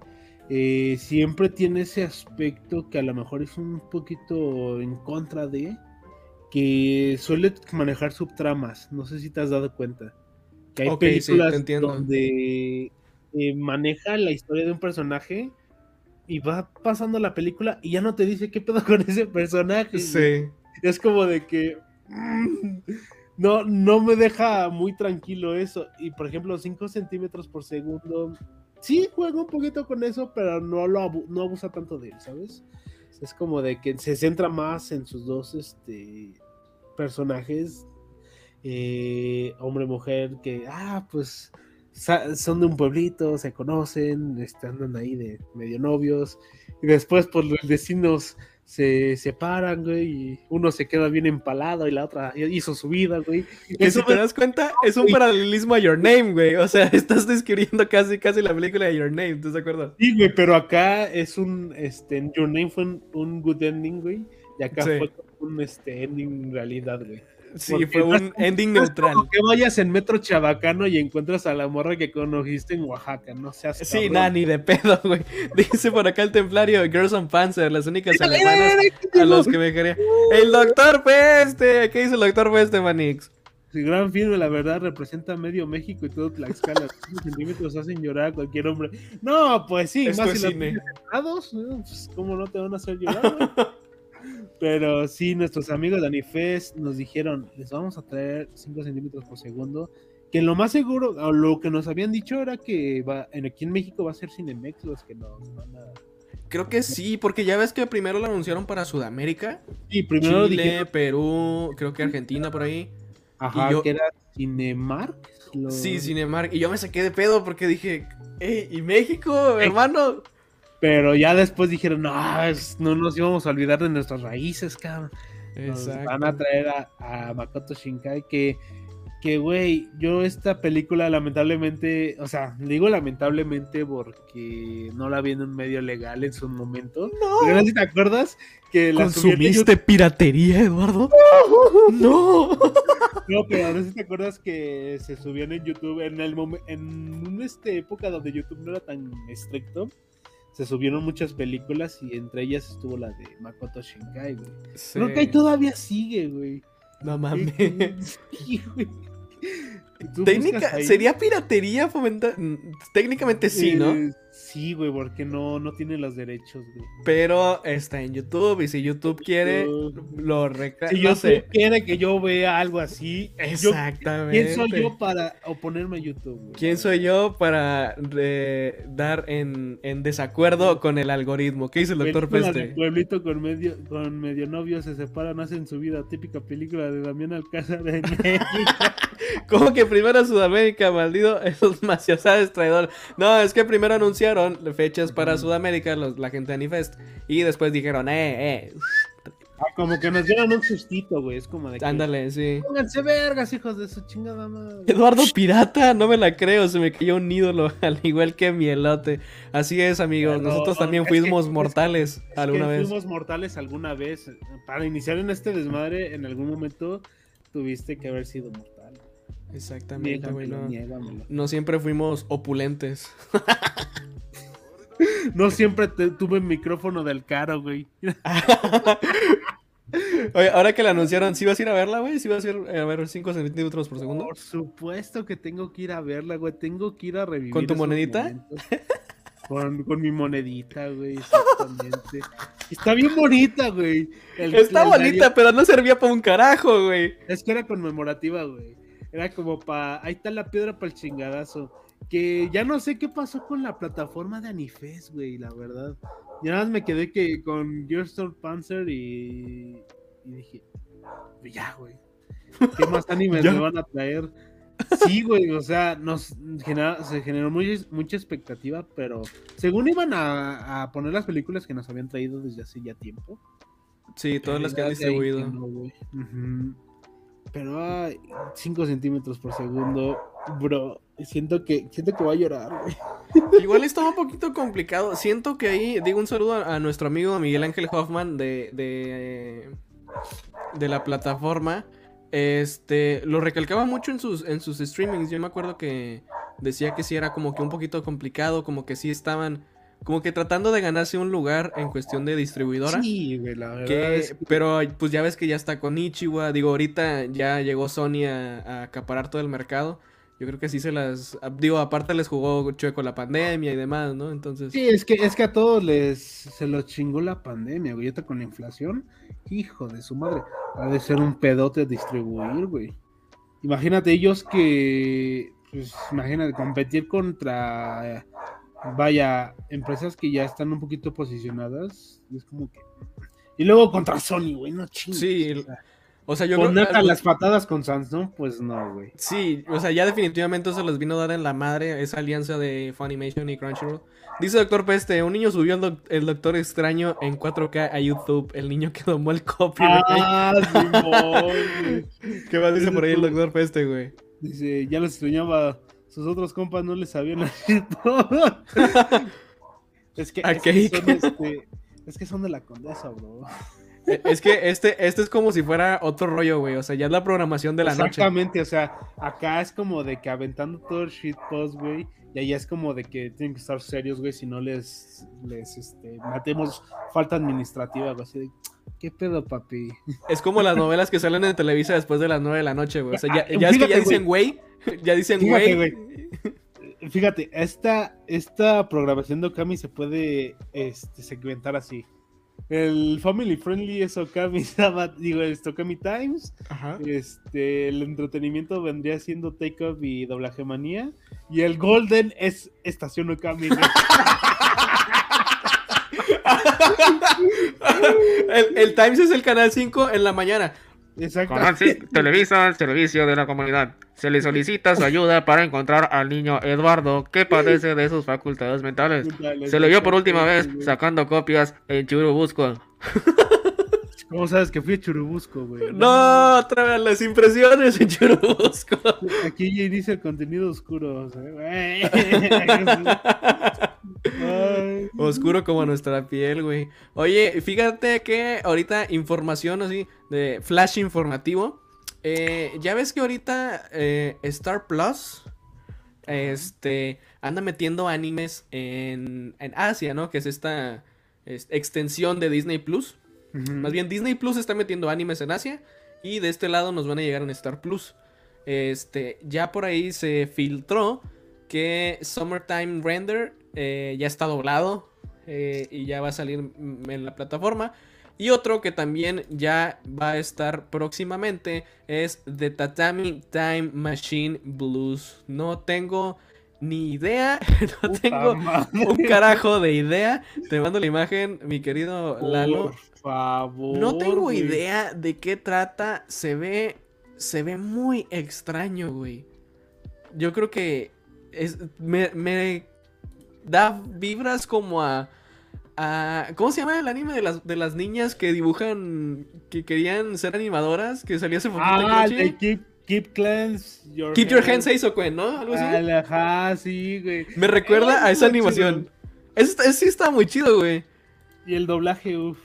eh, siempre tiene ese aspecto que a lo mejor es un poquito en contra de, que suele manejar subtramas. No sé si te has dado cuenta. Que hay okay, películas sí, donde eh, maneja la historia de un personaje y va pasando la película y ya no te dice qué pedo *laughs* con ese personaje. Sí. Es como de que mm, no, no me deja muy tranquilo eso. Y por ejemplo, 5 centímetros por segundo. Sí, juega un poquito con eso, pero no lo abu no abusa tanto de él, ¿sabes? Es como de que se centra más en sus dos este, personajes eh, hombre-mujer que, ah, pues son de un pueblito, se conocen, están ahí de medio novios, y después por los destinos se separan, güey, y uno se queda bien empalado y la otra hizo su vida, güey. Que si te das cuenta, *laughs* es un paralelismo a Your Name, güey. O sea, *laughs* estás describiendo casi, casi la película de Your Name, ¿tú te acuerdas? Sí, güey, pero acá es un, este, Your Name fue un, un good ending, güey, y acá sí. fue un, este, ending en realidad, güey. Sí, fue un *laughs* ending neutral. que vayas en Metro Chabacano y encuentras a la morra que conociste en Oaxaca, no seas Sí, nada, ni de pedo, güey. *laughs* Dice por acá el templario Girls on Panzer, las únicas alemanas a los que me quería. ¡El doctor Peste! ¿Qué dice el doctor Peste, Manix? Sí, gran filme, la verdad, representa medio México y todo Tlaxcala. centímetros hacen llorar a cualquier hombre. No, pues sí, Esto más si los pues, ¿cómo no te van a hacer llorar? *laughs* Pero sí, nuestros amigos de Anifest nos dijeron, les vamos a traer 5 centímetros por segundo. Que lo más seguro, o lo que nos habían dicho era que va, aquí en México va a ser Cinemex los que nos van a... Creo que sí, porque ya ves que primero lo anunciaron para Sudamérica. Sí, primero Chile, dijeron... Perú, creo que Argentina por ahí. Ajá, yo... que era Cinemark. Lo... Sí, Cinemark. Y yo me saqué de pedo porque dije, ¡Ey, ¿y México, hermano? Pero ya después dijeron, no, es, no nos íbamos a olvidar de nuestras raíces, cabrón. Nos van a traer a, a Makoto Shinkai que, que, güey, yo esta película lamentablemente, o sea, digo lamentablemente porque no la vi en un medio legal en su momento. No. Pero no sé si te acuerdas que la ¿Consumiste piratería, Eduardo? *laughs* No. No, pero no sé si te acuerdas que se subían en YouTube en el en una este, época donde YouTube no era tan estricto se subieron muchas películas y entre ellas estuvo la de Makoto Shinkai, güey. Sí. Creo que ahí todavía sigue, güey. No mames. *laughs* Sí, güey. Técnica, ¿Sería piratería fomentar? Técnicamente sí, ¿no? Eh, sí, güey, porque no, no tiene los derechos, güey. Pero está en YouTube y si YouTube quiere, lo reclama. Si YouTube sé. quiere que yo vea algo así, Exactamente. Yo, ¿quién soy yo para oponerme a YouTube? Güey? ¿Quién soy yo para eh, dar en, en, desacuerdo con el algoritmo? ¿Qué dice el doctor Peste? pueblito con medio, con medio novio se separan, hacen su vida. Típica película de Damián Alcázar de *laughs* ¿Cómo que primero Sudamérica, maldito? *laughs* Esos maciosadas traidor. No, es que primero anunciaron fechas para Sudamérica, los, la gente de Anifest. Y después dijeron, eh, eh. Ah, como que nos dieron un sustito, güey. Es como de que. Ándale, sí. Pónganse vergas, hijos de su chingada madre. Eduardo Pirata, no me la creo, se me cayó un ídolo, *laughs* al igual que mi elote. Así es, amigos, Pero, nosotros también fuimos que- mortales Es alguna que vez. Fuimos mortales alguna vez. Para iniciar en este desmadre, en algún momento tuviste que haber sido mortal. Exactamente, güey. Niégamelo, No, siempre fuimos opulentes. *laughs* No siempre te- tuve micrófono del caro, güey. *laughs* Oye, ahora que la anunciaron, ¿sí vas a ir a verla, güey? ¿Sí vas a ir a ver 5 centímetros por segundo? Por supuesto que tengo que ir a verla, güey. Tengo que ir a revivir. ¿Con tu monedita? Con, con mi monedita, güey, exactamente. Está bien bonita, güey. El- Está el bonita, pero no servía para un carajo, güey. Es que era conmemorativa, güey. Era como para. Ahí está la piedra para el chingadazo. Que ya no sé qué pasó con la plataforma de Anifest, güey, la verdad. Ya nada más me quedé que con Gearstorm Panzer y. Y dije. Ya, güey. ¿Qué más animes *laughs* me van a traer? Sí, güey, o sea, nos genera- se generó muy- mucha expectativa, pero según iban a, a poner las películas que nos habían traído desde hace ya tiempo. Sí, todas las que han distribuido. que no. Pero ay, 5 centímetros por segundo, bro. Siento que, siento que voy a llorar, güey. Igual está un poquito complicado. Siento que ahí, digo un saludo a, a nuestro amigo Miguel Ángel Hoffman de, de, de la plataforma. Este, lo recalcaba mucho en sus, en sus streamings. Yo me acuerdo que decía que sí era como que un poquito complicado, como que sí estaban, como que tratando de ganarse un lugar en cuestión de distribuidora. Sí, güey, la verdad. Que, es que- pero pues ya ves que ya está con Ichiwa. Digo, ahorita ya llegó Sony a, a acaparar todo el mercado. Yo creo que sí se las. Digo, aparte les jugó chueco la pandemia y demás, ¿no? Entonces. Sí, es que, es que a todos les se los chingó la pandemia, güey. Ahorita con la inflación, hijo de su madre. Ha de ser un pedote distribuir, güey. Imagínate ellos que, pues, imagínate, competir contra, vaya, empresas que ya están un poquito posicionadas. Es como que... Y luego contra Sony, güey, no chingues. Sí, o sea, yo creo a algo- las patadas con Samsung, pues no, güey. Sí, o sea, ya definitivamente se les vino a dar en la madre esa alianza de Funimation y Crunchyroll. Dice Doctor Peste, un niño subió el, el Doctor Extraño en 4K a YouTube. El niño que tomó el copyright. Ah, güey. *laughs* ¿Qué más dice por ahí el. Doctor Peste, güey? Dice, ya los extrañaba. Sus otros compas no les sabían hacer *laughs* todo. *laughs* es que, es que son, este, es que son de la condesa, bro. Eh, Es que este, este es como si fuera otro rollo, güey. O sea, ya es la programación de la noche. Exactamente, o sea, acá es como de que aventando todo el shitpost, güey. Y allá es como de que tienen que estar serios, güey, si no les, les este, matemos falta administrativa, güey. Así de, ¿qué pedo, papi? *laughs* Es como las novelas que salen en Televisa después de las 9 de la noche, güey. O sea, ya, Ah, ya es que ya dicen güey. *laughs* Ya dicen Fíjate, güey. Fíjate, esta, esta programación de Okami se puede este, segmentar así. El Family Friendly es Okami, *laughs* digo, es Okami Times. Ajá. Este, el entretenimiento vendría siendo Take Off y Doblaje Manía. Y el Golden es Estación Okami. *laughs* el, el Times es el canal 5 en la mañana. Exacto. Canal 5 Televisa servicio de la comunidad. Se le solicita su ayuda para encontrar al niño Eduardo que padece de sus facultades mentales. Se le vio por última vez sacando copias en Churubusco. *laughs* ¿Cómo sabes que fui a Churubusco, güey? *laughs* No, otra vez las impresiones en Churubusco. *laughs* Aquí ya inicia el contenido oscuro. o sea. Oscuro como nuestra piel, güey. Oye, fíjate que ahorita información así de flash informativo. Eh, ya ves que ahorita eh, Star Plus este anda metiendo animes en, en Asia, ¿no? Que es esta es- extensión de Disney Plus. Más bien, Disney Plus está metiendo animes en Asia. Y de este lado nos van a llegar en Star Plus. Este, ya por ahí se filtró que Summertime Render eh, ya está doblado. eh, y ya va a salir en la plataforma. Y otro que también ya va a estar próximamente es The Tatami Time Machine Blues. No tengo ni idea. *laughs* No Puta tengo madre. un carajo de idea. Te mando la imagen, mi querido Lalo. Por favor. No tengo güey. idea de qué trata. Se ve. Se ve muy extraño, güey. Yo creo que. Es, me, me da vibras como a. a... ¿Cómo se llama el anime de las, de las niñas que dibujan, que querían ser animadoras? Que salía hace poquito. Ah, de Keep, keep Cleanse Your Keep Your Hands Seisokuen, ¿no? Algo así. Ajá, sí, güey. Me recuerda a esa animación. Ese, sí está muy chido, güey. Y el doblaje, uff.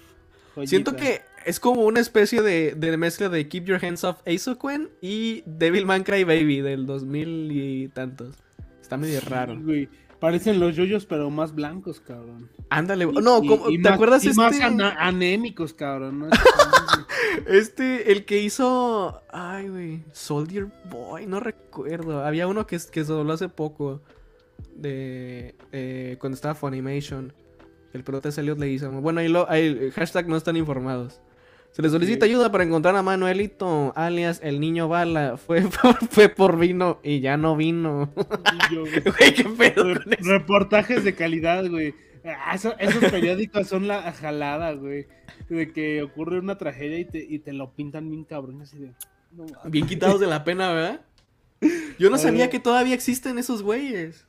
Siento que es como una especie de, de mezcla de Keep Your Hands Off Aizokuen y Devilman Cry Baby del 2000 y tantos. Está medio raro. Güey. Parecen los yoyos, pero más blancos, cabrón. Ándale, no, ¿te acuerdas y este? Más anémicos, cabrón. *laughs* este, el que hizo. Ay, güey. Soldier Boy, no recuerdo. Había uno que, que se dobló hace poco. De. Eh, cuando estaba Funimation. El prota salió le hizo. Bueno, ahí, lo, ahí hashtag no están informados. Se le solicita ayuda para encontrar a Manuelito, alias el niño bala. *laughs* Fue por, fue por vino y ya no vino. güey, qué pedo. reportajes de calidad, güey. Ah, esos periódicos son la jalada, güey. De que ocurre una tragedia y te, y te lo pintan bien cabrón. Así de, bien quitados de la pena, ¿verdad? Yo no sabía que todavía existen esos güeyes.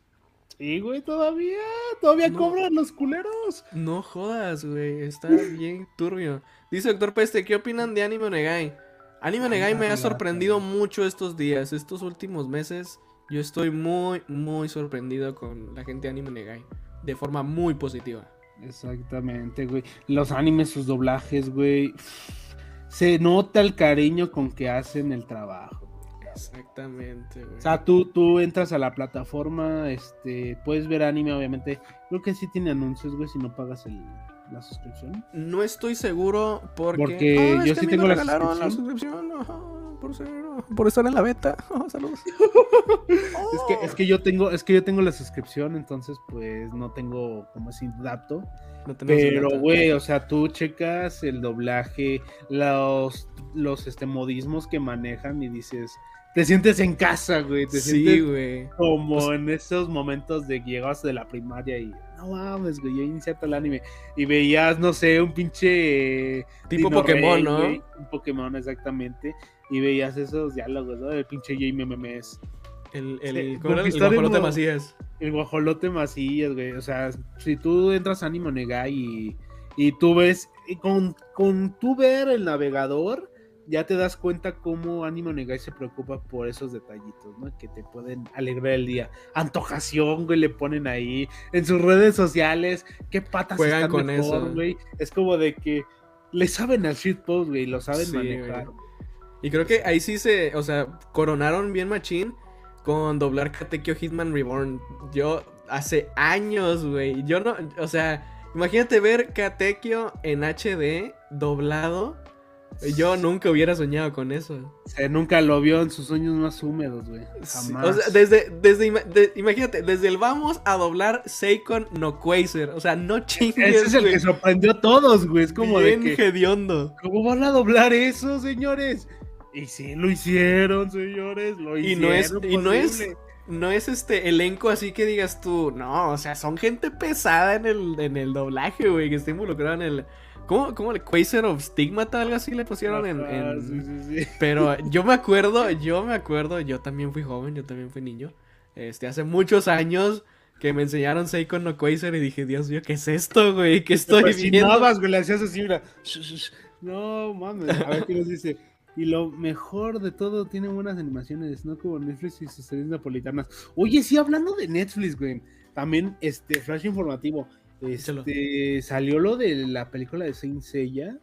Sí, güey, todavía. Todavía cobran los culeros. No jodas, güey. Está *laughs* bien turbio. Dice Doctor Peste, ¿qué opinan de Anime Negai? Anime Negai me ha sorprendido mucho estos días, estos últimos meses. Yo estoy muy, muy sorprendido con la gente de Anime Negai. De forma muy positiva. Exactamente, güey. Los animes, sus doblajes, güey. Se nota el cariño con que hacen el trabajo. Exactamente, güey. O sea, tú, tú entras a la plataforma, este, puedes ver anime, obviamente. Creo que sí tiene anuncios, güey, si no pagas el, la suscripción? No estoy seguro porque, porque ah, yo sí tengo la suscripción. por, por estar en la beta. *laughs* saludos. *laughs* es, que, es que yo tengo, es que yo tengo la suscripción, entonces pues no tengo como ese dato. Pero, güey, o sea, tú checas el doblaje, los, los este, modismos que manejan y dices, te sientes en casa, güey. Te sí, güey. Como pues en esos momentos de que llegabas de la primaria y no mames, güey, ya iniciaste el anime. Y veías, no sé, un pinche. Tipo Pokémon, ¿no? un Pokémon, exactamente. Y veías esos diálogos, ¿no? El pinche Jamie Memes. El, el, el, guajolote Macías. El guajolote Macías, güey. O sea, si tú entras a Anime Negai y, y tú ves, y con, con tú ver el navegador ya te das cuenta cómo Animo Negai se preocupa por esos detallitos, ¿no? Que te pueden alegrar el día. Antojación, güey, le ponen ahí. En sus redes sociales, qué patas Juegan están con mejor, eso. güey. Es como de que le saben al shitpost, güey, lo saben manejar. Y creo que ahí sí se, o sea, coronaron bien machín con doblar Katekyo Hitman Reborn. Yo hace años, güey. Yo no, o sea, imagínate ver Katekyo en HD doblado yo nunca hubiera soñado con eso. Nunca lo vio en sus sueños más húmedos, güey. Jamás. o sea, desde, desde imagínate, desde el vamos a doblar Seikon no Quasar. O sea, no chingues. Ese es el que sorprendió a todos, güey. Es como Bien de que. hediondo. ¿Cómo van a doblar eso, señores? Y sí, lo hicieron, señores. Lo y no es, y no es, no es este elenco así que digas tú, no, o sea, son gente pesada en el, en el doblaje, güey, que está involucrado en el, ¿Cómo, cómo le Quasar of Stigmata? Algo así le pusieron en. Sí, sí, sí. Pero *laughs* yo me acuerdo, yo me acuerdo, yo también fui joven, yo también fui niño. Este, hace muchos años que me enseñaron Seiko no Quasar y dije, Dios mío, ¿qué es esto, güey? ¿Qué estoy viendo? güey, le hacías así, mira. No, mames, a ver qué nos dice. Y lo mejor de todo, tiene buenas animaciones, no como Netflix y sus series napolitanas. Oye, sí, hablando de Netflix, güey. También, este, flash informativo. Este, salió lo de la película de Saint Seiya,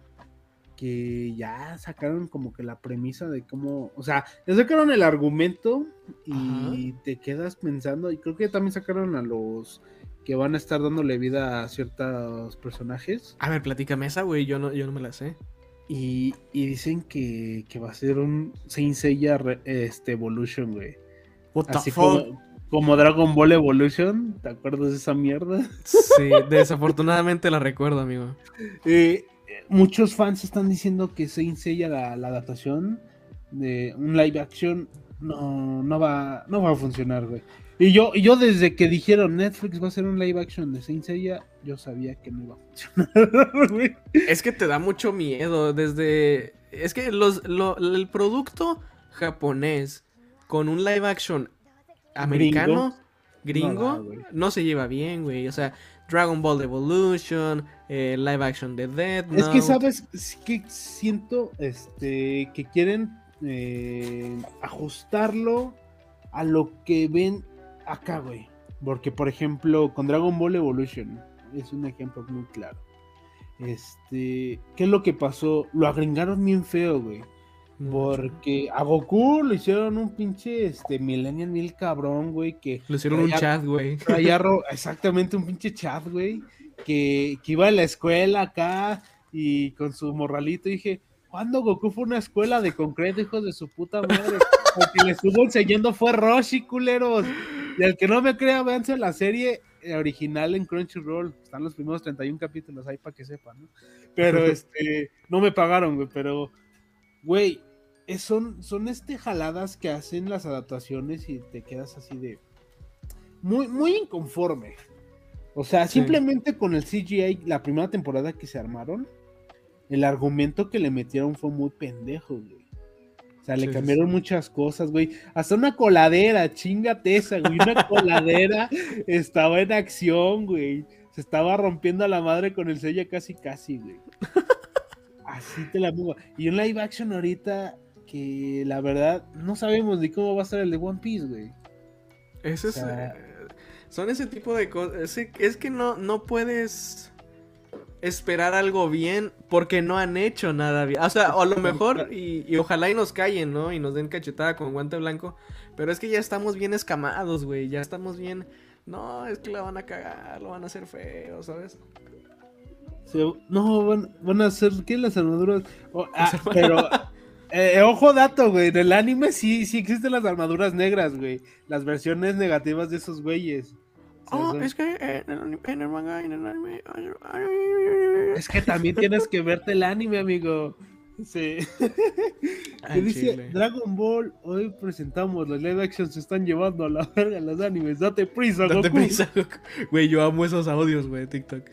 que ya sacaron como que la premisa de cómo, o sea, ya sacaron el argumento y te quedas pensando, y creo que también sacaron a los que van a estar dándole vida a ciertos personajes. A ver, platícame esa, güey, yo no, yo no me la sé. Y, dicen que, va a ser un Saint Seiya este, Evolution, güey. What the fuck? Como Dragon Ball Evolution, ¿te acuerdas de esa mierda? Sí, desafortunadamente la recuerdo, amigo. *laughs* Eh, muchos fans están diciendo que se Seiya, la, adaptación de un live action, no, no, va, no va a funcionar, güey. Y yo, yo desde que dijeron Netflix va a ser un live action de Saint Seiya, yo sabía que no iba a funcionar, *laughs* güey. Es que te da mucho miedo desde... Es que los, el producto japonés con un live action americano, gringo, no, se lleva bien, güey. O sea, Dragon Ball Evolution, eh, live action de Dead Note. Es que sabes que siento este que quieren eh, ajustarlo a lo que ven acá, güey. Porque, por ejemplo, con Dragon Ball Evolution es un ejemplo muy claro. Este, ¿qué es lo que pasó? Lo agringaron bien feo, güey. Porque a Goku le hicieron un pinche este Millennial Mil cabrón, güey, que le hicieron un chat, güey. Exactamente un pinche chat, güey, que, que, iba a la escuela acá y con su morralito dije, ¿cuándo Goku fue a una escuela de concreto, hijos de su puta madre? *laughs* Porque le estuvo enseñando fue Roshi, culeros. Y al que no me crea, véanse la serie original en Crunchyroll. Están los primeros 31 capítulos ahí para que sepan, ¿no? Pero *laughs* este, no me pagaron, güey, pero, güey, son, son este jaladas que hacen las adaptaciones y te quedas así de muy, muy inconforme. O sea, simplemente con el CGI, la primera temporada que se armaron, el argumento que le metieron fue muy pendejo, güey. O sea, le cambiaron muchas cosas, güey. Hasta una coladera, chingate esa, güey. Una *laughs* coladera estaba en acción, güey. Se estaba rompiendo a la madre con el sello casi, casi, güey. *laughs* Así te la pongo. Y un live action ahorita que la verdad no sabemos ni cómo va a ser el de One Piece, güey. Ese es, eh, son ese tipo de cosas. Es, que no, no puedes esperar algo bien porque no han hecho nada bien. O sea, o a lo mejor, y, ojalá y nos callen, ¿no? Y nos den cachetada con guante blanco. Pero es que ya estamos bien escamados, güey. Ya estamos bien. No, es que la van a cagar, lo van a hacer feo, ¿sabes? no, van, a hacer, ¿qué? Las armaduras. Ah, pero eh, ojo dato, güey. En el anime sí, sí existen las armaduras negras, güey. Las versiones negativas de esos güeyes. Oh, es que en el, manga, en el anime. Es que también tienes que verte el anime, amigo. Sí. *laughs* dice Dragon Ball, hoy presentamos los live action se están llevando a la verga los animes. Date prisa, Date prisa, Güey, yo amo esos audios, güey, TikTok.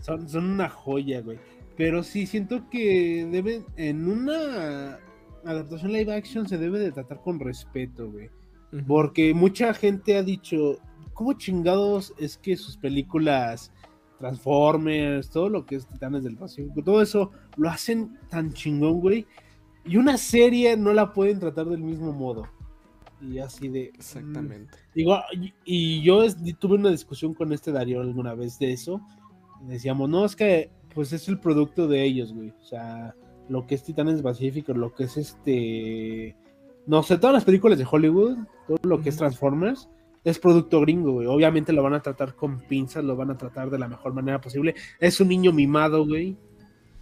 son, son una joya, güey. Pero sí siento que deben, en una adaptación live action se debe de tratar con respeto, güey. Porque mucha gente ha dicho, ¿cómo chingados es que sus películas Transformers, todo lo que es Titanes del Pacífico, todo eso lo hacen tan chingón, güey? Y una serie no la pueden tratar del mismo modo. Y así de... Exactamente. digo, y, yo tuve una discusión con este Darío alguna vez de eso. decíamos, no, es que pues es el producto de ellos, güey. O sea, lo que es Titanes Pacífico, lo que es este. No sé, todas las películas de Hollywood, todo lo que es Transformers, es producto gringo, güey. Obviamente lo van a tratar con pinzas, lo van a tratar de la mejor manera posible. Es un niño mimado, güey.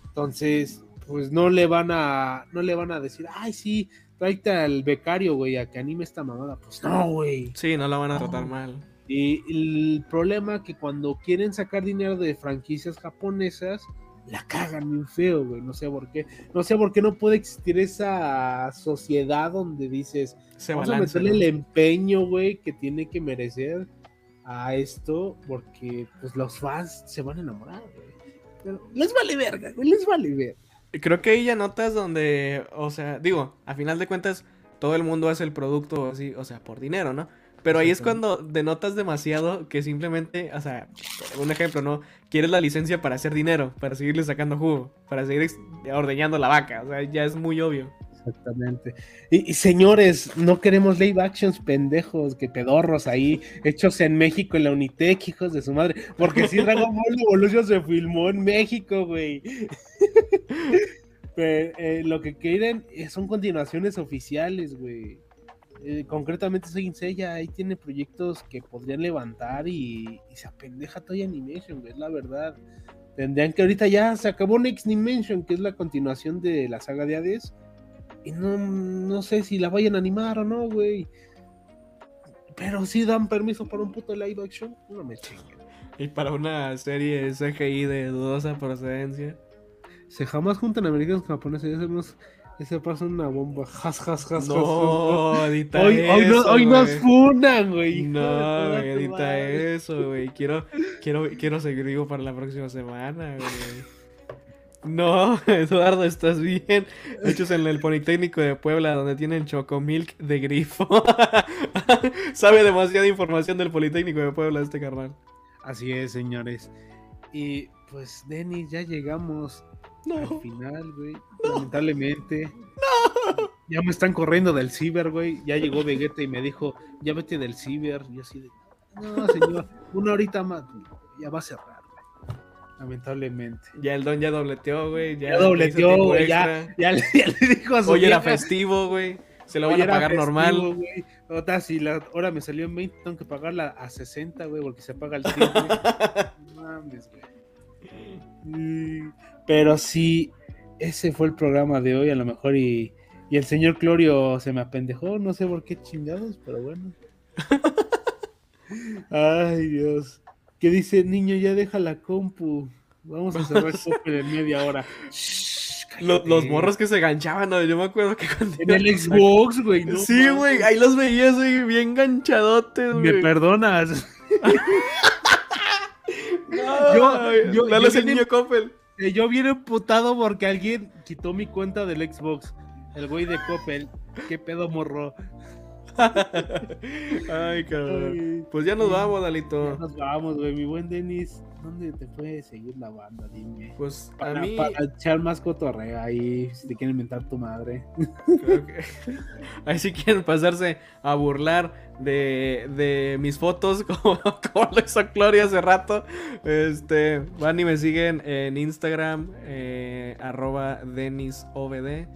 Entonces, pues no le van a, no le van a decir, ay, sí, tráete al becario, güey, a que anime esta mamada. Pues no, güey. Sí, no la van a tratar mal. Y el problema que cuando quieren sacar dinero de franquicias japonesas, la cagan muy feo, güey. No sé por qué. No sé por qué no puede existir esa sociedad donde dices, Se vamos a meterle el empeño, güey, que tiene que merecer a esto, porque pues los fans se van a enamorar, güey. Pero les vale verga, güey, les vale verga. Creo que hay ya notas donde, o sea, digo, a final de cuentas, todo el mundo hace el producto así, o sea, por dinero, ¿no? Pero ahí es cuando denotas demasiado que simplemente, o sea, un ejemplo, ¿no? Quieres la licencia para hacer dinero, para seguirle sacando jugo, para seguir ordeñando la vaca, o sea, ya es muy obvio. Exactamente. Y, señores, no queremos live actions pendejos, que pedorros ahí, hechos en México, en la Unitec, hijos de su madre. Porque si *laughs* Dragon Ball Evolution se filmó en México, güey. *laughs* Pero, eh, lo que quieren son continuaciones oficiales, güey. Eh, concretamente Saint Seiya ahí tiene proyectos que podrían levantar y, se apendeja Toy Animation, es la verdad. Tendrían que ahorita ya se acabó Next Dimension, que es la continuación de la saga de Hades. Y no, no sé si la vayan a animar o no, güey. Pero si dan permiso para un puto live action, no me chinguen. Y para una serie CGI de dudosa procedencia. Se jamás juntan americanos con japoneses, ya sabemos ese pasa una bomba. Jas, jas, jas, no, edita hoy, eso. Hoy, no, hoy nos funan, güey. No, edita eso, güey. Quiero, quiero, quiero seguir vivo para la próxima semana, güey. No, *laughs* Eduardo, ¿estás bien? Hechos en el Politécnico de Puebla, donde tienen Chocomilk de grifo. *laughs* Sabe demasiada información del Politécnico de Puebla este carnal. Así es, señores. Y pues, Denis, ya llegamos al final, güey. Lamentablemente. No. Ya me están corriendo del ciber, güey. Ya llegó Vegeta y me dijo, ya vete del ciber. Y así de, no, señor, una horita más. Ya va a cerrar, güey. Lamentablemente. Ya el don ya dobleteó, güey. Ya, dobleteó, güey. Ya, ya, le dijo a su Hoy era festivo, güey. Se lo van a pagar normal. Güey. si la hora me salió en 20, tengo que pagarla a 60, güey, porque se paga el tiempo. *laughs* no mames, güey. Pero sí, ese fue el programa de hoy, a lo mejor, y, y el señor Clorio se me apendejó, no sé por qué chingados, pero bueno. *laughs* Ay, Dios. ¿Qué dice, niño, ya deja la compu. Vamos a cerrar el en media hora. Los, morros que se ganchaban, ¿no? yo me acuerdo que cuando En el Xbox, güey. No sí, güey, ahí los veías, güey, bien ganchadotes, güey. Me perdonas. *laughs* yo, yo, Dale el niño Coppel. Yo viene putado porque alguien quitó mi cuenta del Xbox. El güey de Coppel. ¿Qué pedo, morro? Ay, cabrón. Pues ya nos vamos, Dalito. Ya nos vamos, güey. Mi buen Denis, ¿dónde te puede seguir la banda? Dime. Pues para, a mí. Para echar más cotorreo ahí, si te quieren inventar tu madre. Creo que. *laughs* Ahí si quieren pasarse a burlar de, de mis fotos, *laughs* como, como lo hizo Gloria hace rato. Este, van y me siguen en Instagram, eh, arroba DenisOBD.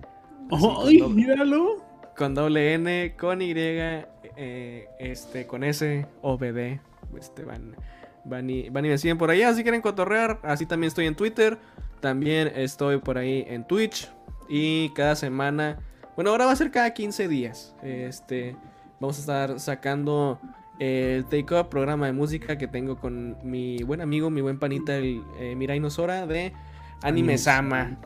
¡Ay, míralo! Con doble N, con Y, eh, este, con S, O, B, D. Este, van, van, y, van y me siguen por ahí. Si quieren cotorrear, así también estoy en Twitter. También estoy por ahí en Twitch. Y cada semana, bueno, ahora va a ser cada 15 días. Este, vamos a estar sacando el Take Up, programa de música que tengo con mi buen amigo, mi buen panita, el eh, Mirai Nosora de Anime Sama.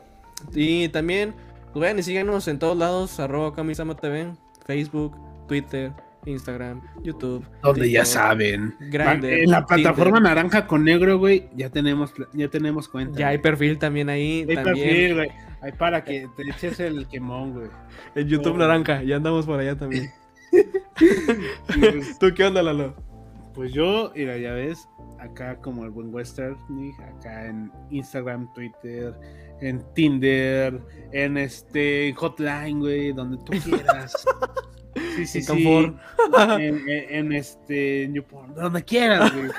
Y también pues vayan y síganos en todos lados, arroba Kamisama TV, Facebook, Twitter, Instagram, YouTube. Donde ya saben. Grande. En la plataforma naranja con negro, güey, ya tenemos, ya tenemos cuenta. Ya hay perfil también ahí. Hay también. perfil, güey. Hay para que te eches el quemón, güey. En YouTube naranja, ya andamos por allá también. *laughs* *laughs* ¿Tú qué onda, Lalo? Pues yo, mira, ya ves, acá como el buen western, acá en Instagram, Twitter, en Tinder, en este Hotline, güey, donde tú quieras. Sí, *laughs* sí, sí. En, en, este Newport, donde quieras, güey.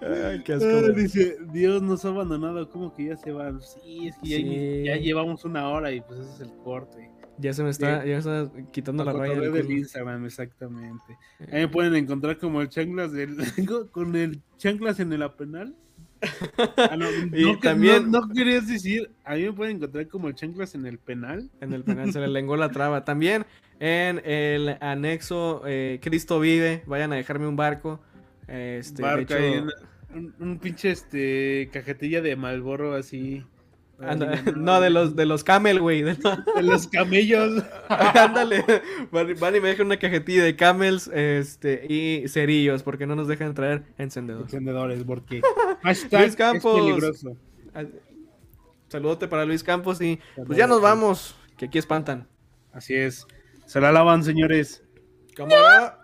Ay, qué asco, dice, Dios nos ha abandonado, como que ya se va. Sí, es que ya, ya, llevamos una hora y pues ese es el corte. Ya se me está, ya está quitando la, raya del, Instagram, exactamente. Eh. Ahí me pueden encontrar como el chanclas del, *laughs* con el chanclas en el apenal. Ah, no, *laughs* y también no, querías decir, a mí me pueden encontrar como el chanclas en el penal. En el penal se le lengó la traba. También en el anexo eh, Cristo vive, vayan a dejarme un barco. Este, un, pinche este cajetilla de Malborro así. *laughs* no, de los, de los camel, güey. De, los camellos. *laughs* Ándale. Van, y me dejan una cajetilla de camels este, y cerillos, porque no nos dejan traer encendedores. Encendedores, porque *laughs* Luis Campos. Saludote para Luis Campos y pues ya nos vamos, que aquí espantan. Así es. Se la lavan, señores. Cámara.